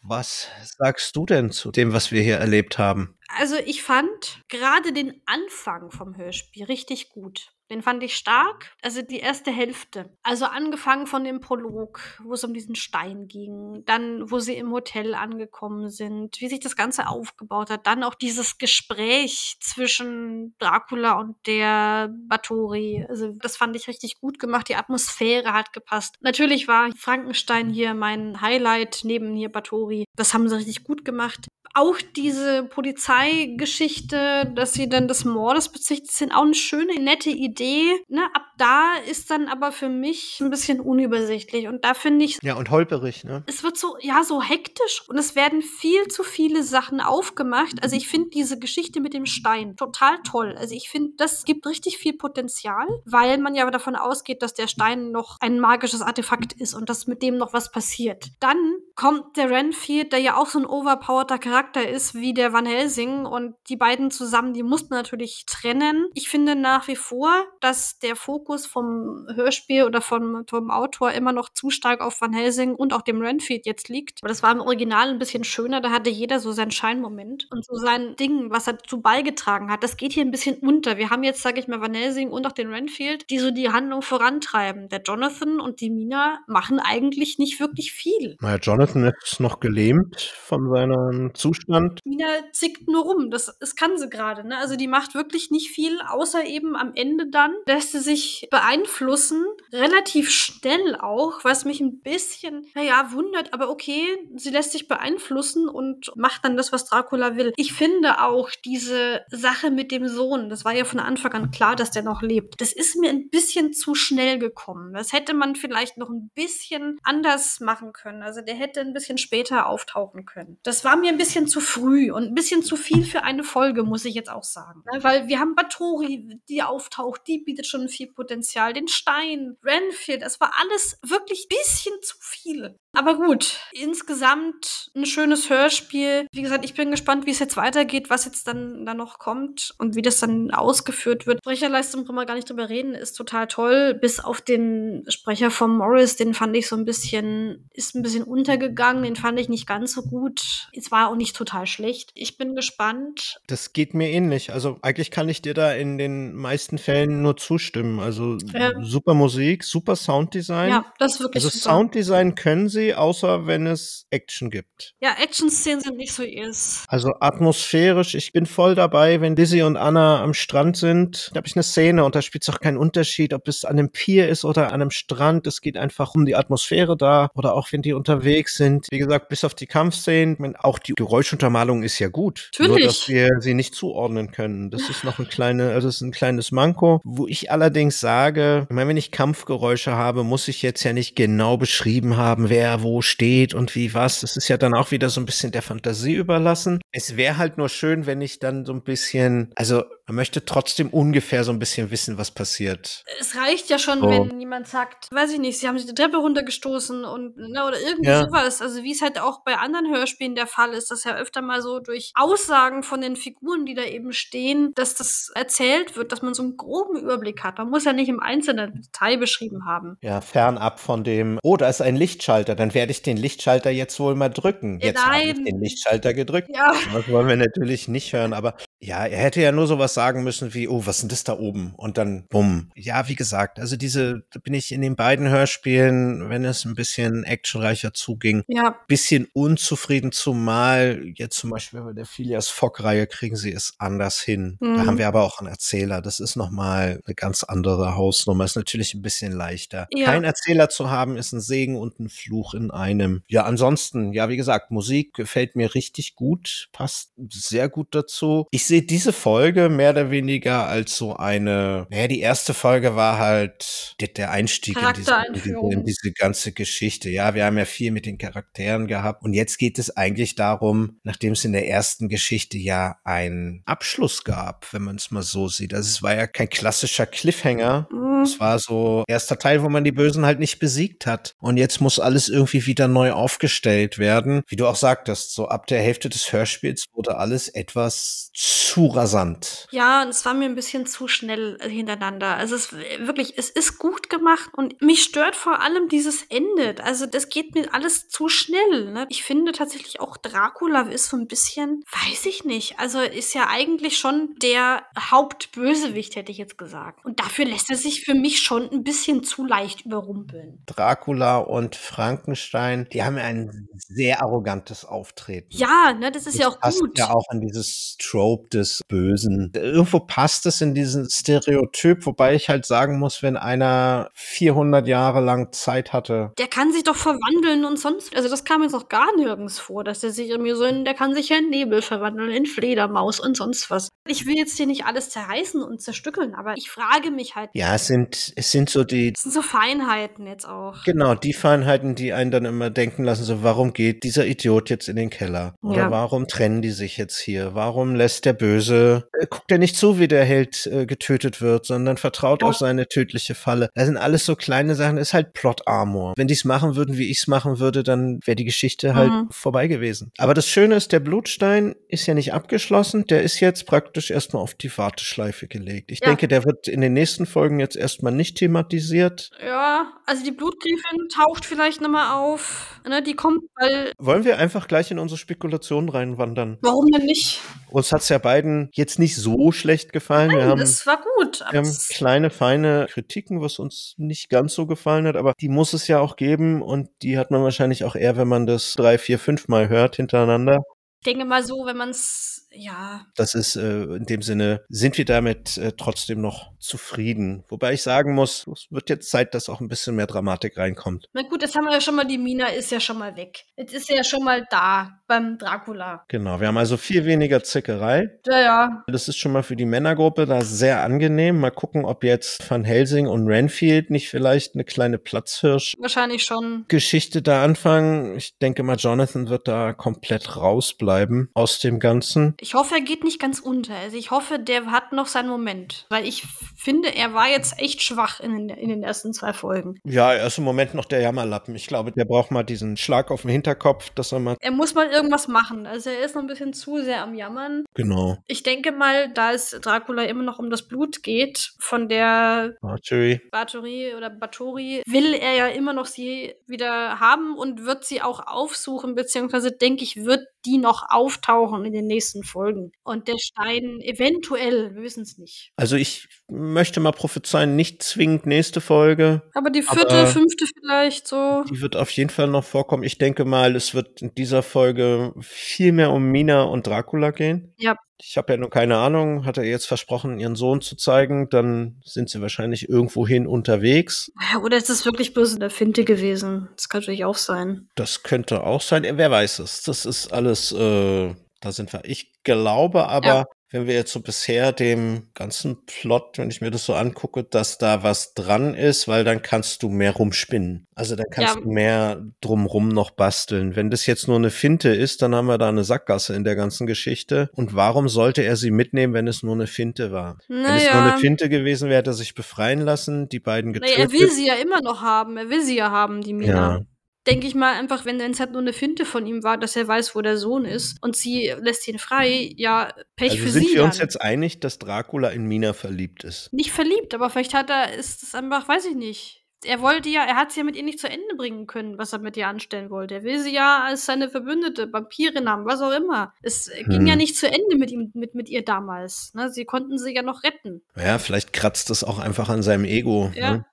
Was sagst du denn zu dem, was wir hier erlebt haben? Also ich fand gerade den Anfang vom Hörspiel richtig gut. Den fand ich stark. Also die erste Hälfte. Also angefangen von dem Prolog, wo es um diesen Stein ging. Dann, wo sie im Hotel angekommen sind. Wie sich das Ganze aufgebaut hat. Dann auch dieses Gespräch zwischen Dracula und der Bathory. Also das fand ich richtig gut gemacht. Die Atmosphäre hat gepasst. Natürlich war Frankenstein hier mein Highlight neben hier Bathory. Das haben sie richtig gut gemacht. Auch diese Polizeigeschichte, dass sie dann des Mordes bezichtigt sind, auch eine schöne, nette Idee. Ne? Ab da ist dann aber für mich ein bisschen unübersichtlich. Und da finde ich. Ja, und holperig, ne? Es wird so, ja, so hektisch und es werden viel zu viele Sachen aufgemacht. Also ich finde diese Geschichte mit dem Stein total toll. Also ich finde, das gibt richtig viel Potenzial, weil man ja davon ausgeht, dass der Stein noch ein magisches Artefakt ist und dass mit dem noch was passiert. Dann kommt der Renfield, der ja auch so ein overpowerter Charakter ist wie der Van Helsing und die beiden zusammen, die mussten natürlich trennen. Ich finde nach wie vor, dass der Fokus vom Hörspiel oder vom, vom Autor immer noch zu stark auf Van Helsing und auch dem Renfield jetzt liegt. Aber das war im Original ein bisschen schöner, da hatte jeder so seinen Scheinmoment und so sein Ding, was er dazu beigetragen hat. Das geht hier ein bisschen unter. Wir haben jetzt, sage ich mal, Van Helsing und auch den Renfield, die so die Handlung vorantreiben. Der Jonathan und die Mina machen eigentlich nicht wirklich viel. Naja, Jonathan ist noch gelähmt von seinem Zustand. Mina zickt nur rum. Das, das kann sie gerade. Ne? Also die macht wirklich nicht viel, außer eben am Ende dann lässt sie sich beeinflussen. Relativ schnell auch, was mich ein bisschen, naja, wundert. Aber okay, sie lässt sich beeinflussen und macht dann das, was Dracula will. Ich finde auch diese Sache mit dem Sohn, das war ja von Anfang an klar, dass der noch lebt. Das ist mir ein bisschen zu schnell gekommen. Das hätte man vielleicht noch ein bisschen anders machen können. Also der hätte ein bisschen später auftauchen können. Das war mir ein bisschen zu früh und ein bisschen zu viel für eine Folge, muss ich jetzt auch sagen. Ne, weil wir haben Batori, die auftaucht, die bietet schon viel Potenzial. Den Stein, Renfield, das war alles wirklich ein bisschen zu viel. Aber gut, insgesamt ein schönes Hörspiel. Wie gesagt, ich bin gespannt, wie es jetzt weitergeht, was jetzt dann, dann noch kommt und wie das dann ausgeführt wird. Sprecherleistung brauchen wir gar nicht drüber reden, ist total toll. Bis auf den Sprecher von Morris, den fand ich so ein bisschen, ist ein bisschen untergegangen, den fand ich nicht ganz so gut. Es war auch nicht total schlecht. Ich bin gespannt. Das geht mir ähnlich. Also eigentlich kann ich dir da in den meisten Fällen nur zustimmen. Also ja. super Musik, super Sounddesign. Ja, das ist wirklich Also super. Sounddesign können sie außer wenn es Action gibt. Ja, Action-Szenen sind nicht so ihrs. Also atmosphärisch, ich bin voll dabei, wenn Lizzie und Anna am Strand sind. Da habe ich eine Szene und da spielt es auch keinen Unterschied, ob es an einem Pier ist oder an einem Strand. Es geht einfach um die Atmosphäre da oder auch wenn die unterwegs sind. Wie gesagt, bis auf die Kampfszenen, auch die Geräuschuntermalung ist ja gut. Natürlich. Nur, dass wir sie nicht zuordnen können. Das ist noch ein kleine, also das ist ein kleines Manko, wo ich allerdings sage, ich meine, wenn ich Kampfgeräusche habe, muss ich jetzt ja nicht genau beschrieben haben, wer wo steht und wie was. Das ist ja dann auch wieder so ein bisschen der Fantasie überlassen. Es wäre halt nur schön, wenn ich dann so ein bisschen, also man möchte trotzdem ungefähr so ein bisschen wissen, was passiert. Es reicht ja schon, so. wenn jemand sagt, weiß ich nicht, sie haben sich die Treppe runtergestoßen und ne, oder irgendwie ja. sowas. Also wie es halt auch bei anderen Hörspielen der Fall ist, dass ja öfter mal so durch Aussagen von den Figuren, die da eben stehen, dass das erzählt wird, dass man so einen groben Überblick hat. Man muss ja nicht im einzelnen Detail beschrieben haben. Ja, fernab von dem, oh, da ist ein Lichtschalter, dann werde ich den Lichtschalter jetzt wohl mal drücken. Jetzt habe ich den Lichtschalter gedrückt. Ja. Das wollen wir natürlich nicht hören, aber ja, er hätte ja nur sowas sagen müssen wie, oh, was ist denn das da oben? Und dann bumm. Ja, wie gesagt, also diese, da bin ich in den beiden Hörspielen, wenn es ein bisschen actionreicher zuging, ja. bisschen unzufrieden, zumal jetzt zum Beispiel bei der Phileas Fogg-Reihe kriegen sie es anders hin. Mhm. Da haben mhm. wir aber auch einen Erzähler. Das ist nochmal eine ganz andere Hausnummer. Ist natürlich ein bisschen leichter. Ja. Kein Erzähler zu haben, ist ein Segen und ein Fluch in einem. Ja, ansonsten, ja, wie gesagt, Musik gefällt mir richtig gut, passt sehr gut dazu. Ich sehe diese Folge mehr oder weniger als so eine, naja, die erste Folge war halt der Einstieg in diese, in, diese, in diese, ganze Geschichte. Ja, wir haben ja viel mit den Charakteren gehabt und jetzt geht es eigentlich darum, nachdem es in der ersten Geschichte ja einen Abschluss gab, wenn man es mal so sieht. Also es war ja kein klassischer Cliffhanger. Mhm. Es war so erster Teil, wo man die Bösen halt nicht besiegt hat. Und jetzt muss alles irgendwie wieder neu aufgestellt werden. Wie du auch sagtest, so ab der Hälfte des Hörspiels wurde alles etwas zu rasant. Ja, und es war mir ein bisschen zu schnell äh, hintereinander. Also es wirklich, es ist gut gemacht und mich stört vor allem dieses Ende. Also das geht mir alles zu schnell. Ne? Ich finde tatsächlich auch Dracula ist so ein bisschen, weiß ich nicht. Also ist ja eigentlich schon der Hauptbösewicht, hätte ich jetzt gesagt. Und dafür lässt er sich für mich schon ein bisschen zu leicht überrumpeln. Dracula und Frankenstein, die haben ja ein sehr arrogantes Auftreten. Ja, ne, das ist das ja auch passt gut. ja auch an dieses Trope des Bösen. Irgendwo passt es in diesen Stereotyp, wobei ich halt sagen muss, wenn einer 400 Jahre lang Zeit hatte. Der kann sich doch verwandeln und sonst, also das kam jetzt auch gar nirgends vor, dass der sich irgendwie so in, der kann sich ja in Nebel verwandeln, in Fledermaus und sonst was. Ich will jetzt hier nicht alles zerreißen und zerstückeln, aber ich frage mich halt. Ja, es sind, es sind so die. Es sind so Feinheiten jetzt auch. Genau, die Feinheiten, die einen dann immer denken lassen, so, warum geht dieser Idiot jetzt in den Keller? Oder ja. warum trennen die sich jetzt hier? Warum lässt der Böse, äh, guckt er nicht zu, wie der Held äh, getötet wird, sondern vertraut ja. auf seine tödliche Falle? Das sind alles so kleine Sachen, das ist halt Plot-Armor. Wenn die es machen würden, wie ich es machen würde, dann wäre die Geschichte halt mhm. vorbei gewesen. Aber das Schöne ist, der Blutstein ist ja nicht abgeschlossen, der ist jetzt praktisch erstmal auf die Warteschleife gelegt. Ich ja. denke, der wird in den nächsten Folgen jetzt erstmal nicht thematisiert. Ja, also die Blutgräfin taucht vielleicht nochmal auf. Ne, die kommt, weil. Wollen wir einfach gleich in unsere Spekulationen reinwandern? Warum denn nicht? Uns hat es ja beiden jetzt nicht so schlecht gefallen. Nein, wir haben, das war gut. Wir haben kleine, feine Kritiken, was uns nicht ganz so gefallen hat, aber die muss es ja auch geben und die hat man wahrscheinlich auch eher, wenn man das drei, vier, fünf Mal hört hintereinander. Ich denke mal so, wenn man es ja. Das ist äh, in dem Sinne, sind wir damit äh, trotzdem noch zufrieden. Wobei ich sagen muss, es wird jetzt Zeit, dass auch ein bisschen mehr Dramatik reinkommt. Na gut, jetzt haben wir ja schon mal, die Mina ist ja schon mal weg. Jetzt ist sie ja schon mal da beim Dracula. Genau, wir haben also viel weniger Zickerei. Ja, ja. Das ist schon mal für die Männergruppe da sehr angenehm. Mal gucken, ob jetzt Van Helsing und Renfield nicht vielleicht eine kleine Platzhirsch. Wahrscheinlich schon. Geschichte da anfangen. Ich denke mal, Jonathan wird da komplett rausbleiben aus dem Ganzen. Ich hoffe, er geht nicht ganz unter. Also ich hoffe, der hat noch seinen Moment. Weil ich finde, er war jetzt echt schwach in den, in den ersten zwei Folgen. Ja, er ist im Moment noch der Jammerlappen. Ich glaube, der braucht mal diesen Schlag auf den Hinterkopf, dass er mal. Er muss mal irgendwas machen. Also er ist noch ein bisschen zu sehr am Jammern. Genau. Ich denke mal, da es Dracula immer noch um das Blut geht, von der Bathory. Bathory oder Bathory, will er ja immer noch sie wieder haben und wird sie auch aufsuchen, beziehungsweise denke ich, wird die noch auftauchen in den nächsten Folgen. Und der Stein eventuell, wir wissen es nicht. Also ich möchte mal prophezeien, nicht zwingend nächste Folge. Aber die vierte, aber fünfte vielleicht so. Die wird auf jeden Fall noch vorkommen. Ich denke mal, es wird in dieser Folge viel mehr um Mina und Dracula gehen. Ja. Ich habe ja nur keine Ahnung, hat er jetzt versprochen, ihren Sohn zu zeigen, dann sind sie wahrscheinlich irgendwohin unterwegs. Oder ist es wirklich bloß eine Finte gewesen? Das kann natürlich auch sein. Das könnte auch sein, wer weiß es. Das ist alles, äh, da sind wir. Ich glaube aber, ja wenn wir jetzt so bisher dem ganzen Plot, wenn ich mir das so angucke, dass da was dran ist, weil dann kannst du mehr rumspinnen. Also dann kannst ja. du mehr drumrum noch basteln. Wenn das jetzt nur eine Finte ist, dann haben wir da eine Sackgasse in der ganzen Geschichte. Und warum sollte er sie mitnehmen, wenn es nur eine Finte war? Naja. Wenn es nur eine Finte gewesen wäre, hätte er sich befreien lassen, die beiden getötet. Naja, er will sie ja immer noch haben. Er will sie ja haben, die Mina. Ja denke ich mal einfach, wenn es halt nur eine Finte von ihm war, dass er weiß, wo der Sohn ist und sie lässt ihn frei, ja, Pech also für sind sie. Sind wir dann. uns jetzt einig, dass Dracula in Mina verliebt ist? Nicht verliebt, aber vielleicht hat er, ist es einfach, weiß ich nicht. Er wollte ja, er hat sie ja mit ihr nicht zu Ende bringen können, was er mit ihr anstellen wollte. Er will sie ja als seine Verbündete, Vampirin haben, was auch immer. Es hm. ging ja nicht zu Ende mit ihm, mit, mit ihr damals. Ne? Sie konnten sie ja noch retten. Ja, vielleicht kratzt es auch einfach an seinem Ego. Ja. Ne?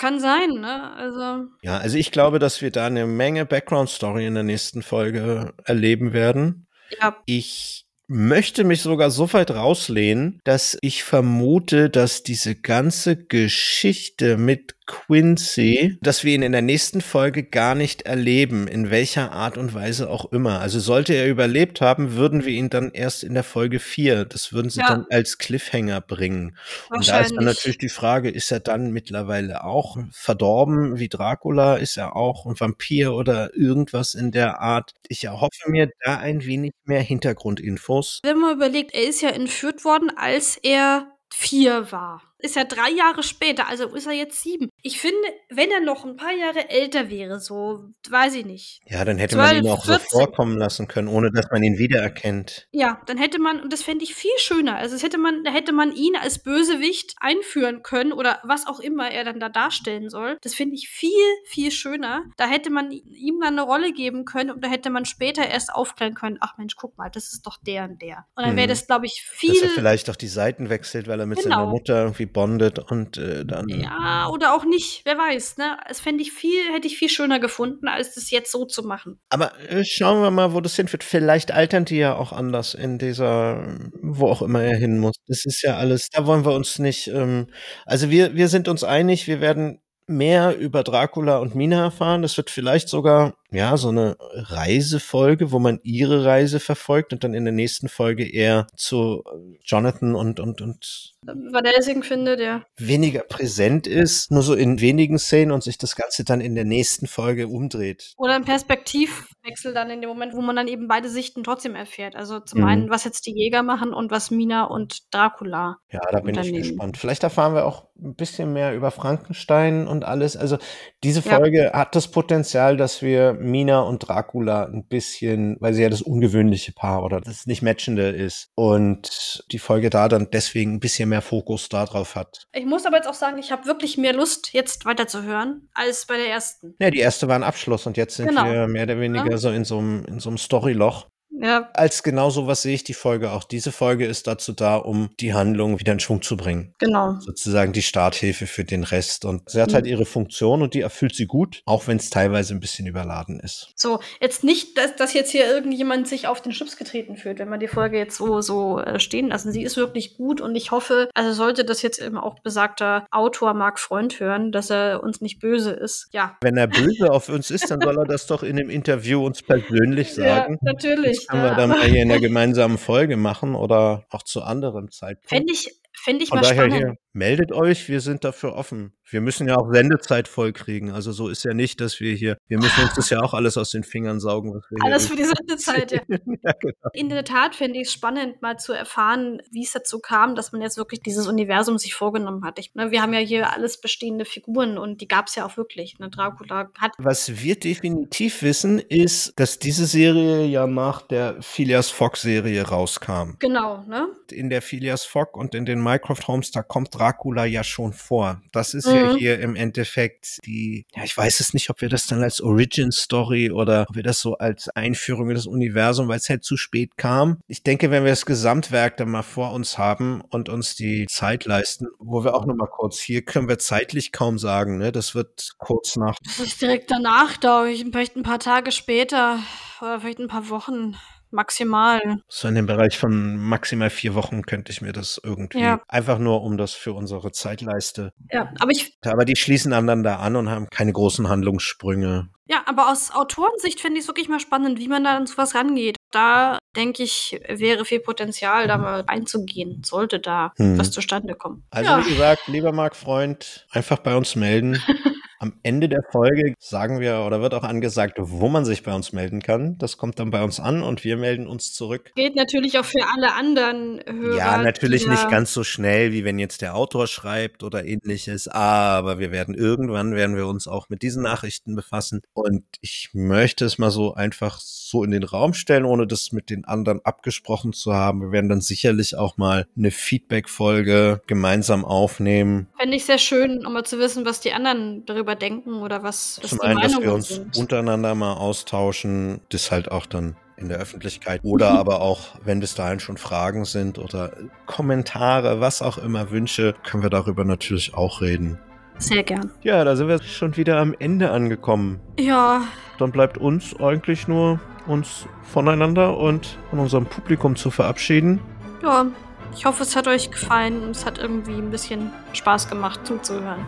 Kann sein, ne? Also. Ja, also ich glaube, dass wir da eine Menge Background-Story in der nächsten Folge erleben werden. Ja. Ich möchte mich sogar so weit rauslehnen, dass ich vermute, dass diese ganze Geschichte mit Quincy, dass wir ihn in der nächsten Folge gar nicht erleben, in welcher Art und Weise auch immer. Also sollte er überlebt haben, würden wir ihn dann erst in der Folge 4, das würden sie ja. dann als Cliffhanger bringen. Und da ist dann natürlich die Frage, ist er dann mittlerweile auch verdorben wie Dracula? Ist er auch ein Vampir oder irgendwas in der Art? Ich erhoffe mir da ein wenig mehr Hintergrundinfos. Wenn man überlegt, er ist ja entführt worden, als er vier war. Ist ja drei Jahre später, also ist er jetzt sieben. Ich finde, wenn er noch ein paar Jahre älter wäre, so, weiß ich nicht. Ja, dann hätte 12, man ihn auch 14. so vorkommen lassen können, ohne dass man ihn wiedererkennt. Ja, dann hätte man, und das fände ich viel schöner. Also, das hätte man, da hätte man ihn als Bösewicht einführen können oder was auch immer er dann da darstellen soll. Das finde ich viel, viel schöner. Da hätte man ihm dann eine Rolle geben können und da hätte man später erst aufklären können, ach Mensch, guck mal, das ist doch der und der. Und dann wäre hm. das, glaube ich, viel. Dass er vielleicht auch die Seiten wechselt, weil er mit genau. seiner Mutter irgendwie bondet und äh, dann. Ja, oder auch nicht, wer weiß, ne? Es fände ich viel, hätte ich viel schöner gefunden, als das jetzt so zu machen. Aber äh, schauen wir mal, wo das hinführt. Vielleicht altern die ja auch anders in dieser, wo auch immer er hin muss. Das ist ja alles, da wollen wir uns nicht, ähm, also wir, wir sind uns einig, wir werden mehr über Dracula und Mina erfahren. Das wird vielleicht sogar ja, so eine Reisefolge, wo man ihre Reise verfolgt und dann in der nächsten Folge eher zu äh, Jonathan und, und, und Van Helsing findet, ja. weniger präsent ist, nur so in wenigen Szenen und sich das Ganze dann in der nächsten Folge umdreht. Oder ein Perspektivwechsel dann in dem Moment, wo man dann eben beide Sichten trotzdem erfährt. Also zum mhm. einen, was jetzt die Jäger machen und was Mina und Dracula. Ja, da bin ich gespannt. Vielleicht erfahren wir auch ein bisschen mehr über Frankenstein und alles. Also diese Folge ja. hat das Potenzial, dass wir Mina und Dracula ein bisschen, weil sie ja das ungewöhnliche Paar oder das nicht matchende ist und die Folge da dann deswegen ein bisschen mehr Fokus darauf hat. Ich muss aber jetzt auch sagen, ich habe wirklich mehr Lust, jetzt weiterzuhören, als bei der ersten. Ja, die erste war ein Abschluss und jetzt sind genau. wir mehr oder weniger ja. so in so einem, in so einem Storyloch. Ja. Als genau sowas sehe ich die Folge auch. Diese Folge ist dazu da, um die Handlung wieder in Schwung zu bringen. Genau. Sozusagen die Starthilfe für den Rest. Und sie hat halt mhm. ihre Funktion und die erfüllt sie gut, auch wenn es teilweise ein bisschen überladen ist. So, jetzt nicht, dass, dass jetzt hier irgendjemand sich auf den Schlips getreten fühlt, wenn man die Folge jetzt so, so äh, stehen lassen. Sie ist wirklich gut und ich hoffe, also sollte das jetzt eben auch besagter Autor Marc Freund hören, dass er uns nicht böse ist. Ja. Wenn er böse auf uns ist, dann soll er das doch in dem Interview uns persönlich sagen. Ja, natürlich. Das können ja, wir dann mal hier in der gemeinsamen Folge machen oder auch zu anderem Zeitpunkt. Fände ich, fände ich Von mal spannend. Hier, meldet euch, wir sind dafür offen. Wir müssen ja auch Sendezeit vollkriegen. Also so ist ja nicht, dass wir hier, wir müssen uns das ja auch alles aus den Fingern saugen. alles für die Sendezeit, ja. ja genau. In der Tat fände ich es spannend, mal zu erfahren, wie es dazu kam, dass man jetzt wirklich dieses Universum sich vorgenommen hat. Ich, ne, wir haben ja hier alles bestehende Figuren und die gab es ja auch wirklich. Ne? Dracula hat. Was wir definitiv wissen, ist, dass diese Serie ja nach der Phileas Fogg-Serie rauskam. Genau, ne? In der Phileas Fogg und in den Mycroft Homes, da kommt Dracula ja schon vor. Das ist mhm. ja hier im Endeffekt die, ja, ich weiß es nicht, ob wir das dann als Origin Story oder ob wir das so als Einführung in das Universum, weil es halt zu spät kam. Ich denke, wenn wir das Gesamtwerk dann mal vor uns haben und uns die Zeit leisten, wo wir auch noch mal kurz, hier können wir zeitlich kaum sagen, ne? Das wird kurz nach. Das ist direkt danach, glaube ich, vielleicht ein paar Tage später oder vielleicht ein paar Wochen. Maximal. So in dem Bereich von maximal vier Wochen könnte ich mir das irgendwie ja. einfach nur um das für unsere Zeitleiste. Ja, aber ich. Aber die schließen aneinander an und haben keine großen Handlungssprünge. Ja, aber aus Autorensicht finde ich es wirklich mal spannend, wie man da an sowas rangeht. Da denke ich, wäre viel Potenzial, da mal reinzugehen, sollte da hm. was zustande kommen. Also, ja. wie gesagt, lieber Marc Freund, einfach bei uns melden. Am Ende der Folge sagen wir oder wird auch angesagt, wo man sich bei uns melden kann. Das kommt dann bei uns an und wir melden uns zurück. Geht natürlich auch für alle anderen Hörer. Ja, natürlich nicht ganz so schnell, wie wenn jetzt der Autor schreibt oder ähnliches. Aber wir werden irgendwann werden wir uns auch mit diesen Nachrichten befassen. Und ich möchte es mal so einfach so in den Raum stellen, ohne das mit den anderen abgesprochen zu haben. Wir werden dann sicherlich auch mal eine Feedback-Folge gemeinsam aufnehmen. Fände ich sehr schön, um mal zu wissen, was die anderen darüber denken oder was, was Zum einen, dass wir uns sind. untereinander mal austauschen, das halt auch dann in der Öffentlichkeit oder aber auch, wenn bis dahin schon Fragen sind oder Kommentare, was auch immer, Wünsche, können wir darüber natürlich auch reden. Sehr gern. Ja, da sind wir schon wieder am Ende angekommen. Ja. Dann bleibt uns eigentlich nur, uns voneinander und von unserem Publikum zu verabschieden. Ja, ich hoffe, es hat euch gefallen und es hat irgendwie ein bisschen Spaß gemacht zuzuhören.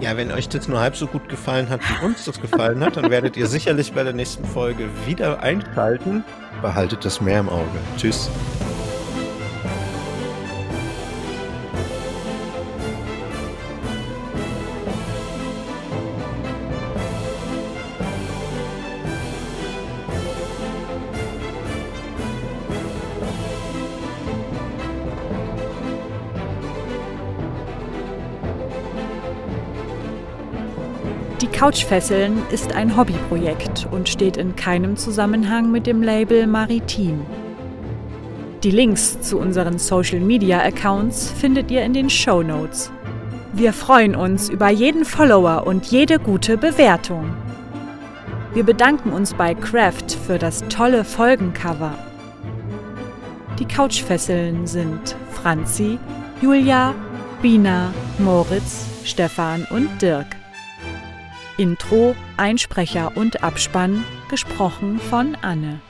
Ja, wenn euch das nur halb so gut gefallen hat, wie uns das gefallen hat, dann werdet ihr sicherlich bei der nächsten Folge wieder einschalten. Behaltet das mehr im Auge. Tschüss. Couchfesseln ist ein Hobbyprojekt und steht in keinem Zusammenhang mit dem Label Maritim. Die Links zu unseren Social Media Accounts findet ihr in den Show Notes. Wir freuen uns über jeden Follower und jede gute Bewertung. Wir bedanken uns bei Craft für das tolle Folgencover. Die Couchfesseln sind Franzi, Julia, Bina, Moritz, Stefan und Dirk. Intro, Einsprecher und Abspann gesprochen von Anne.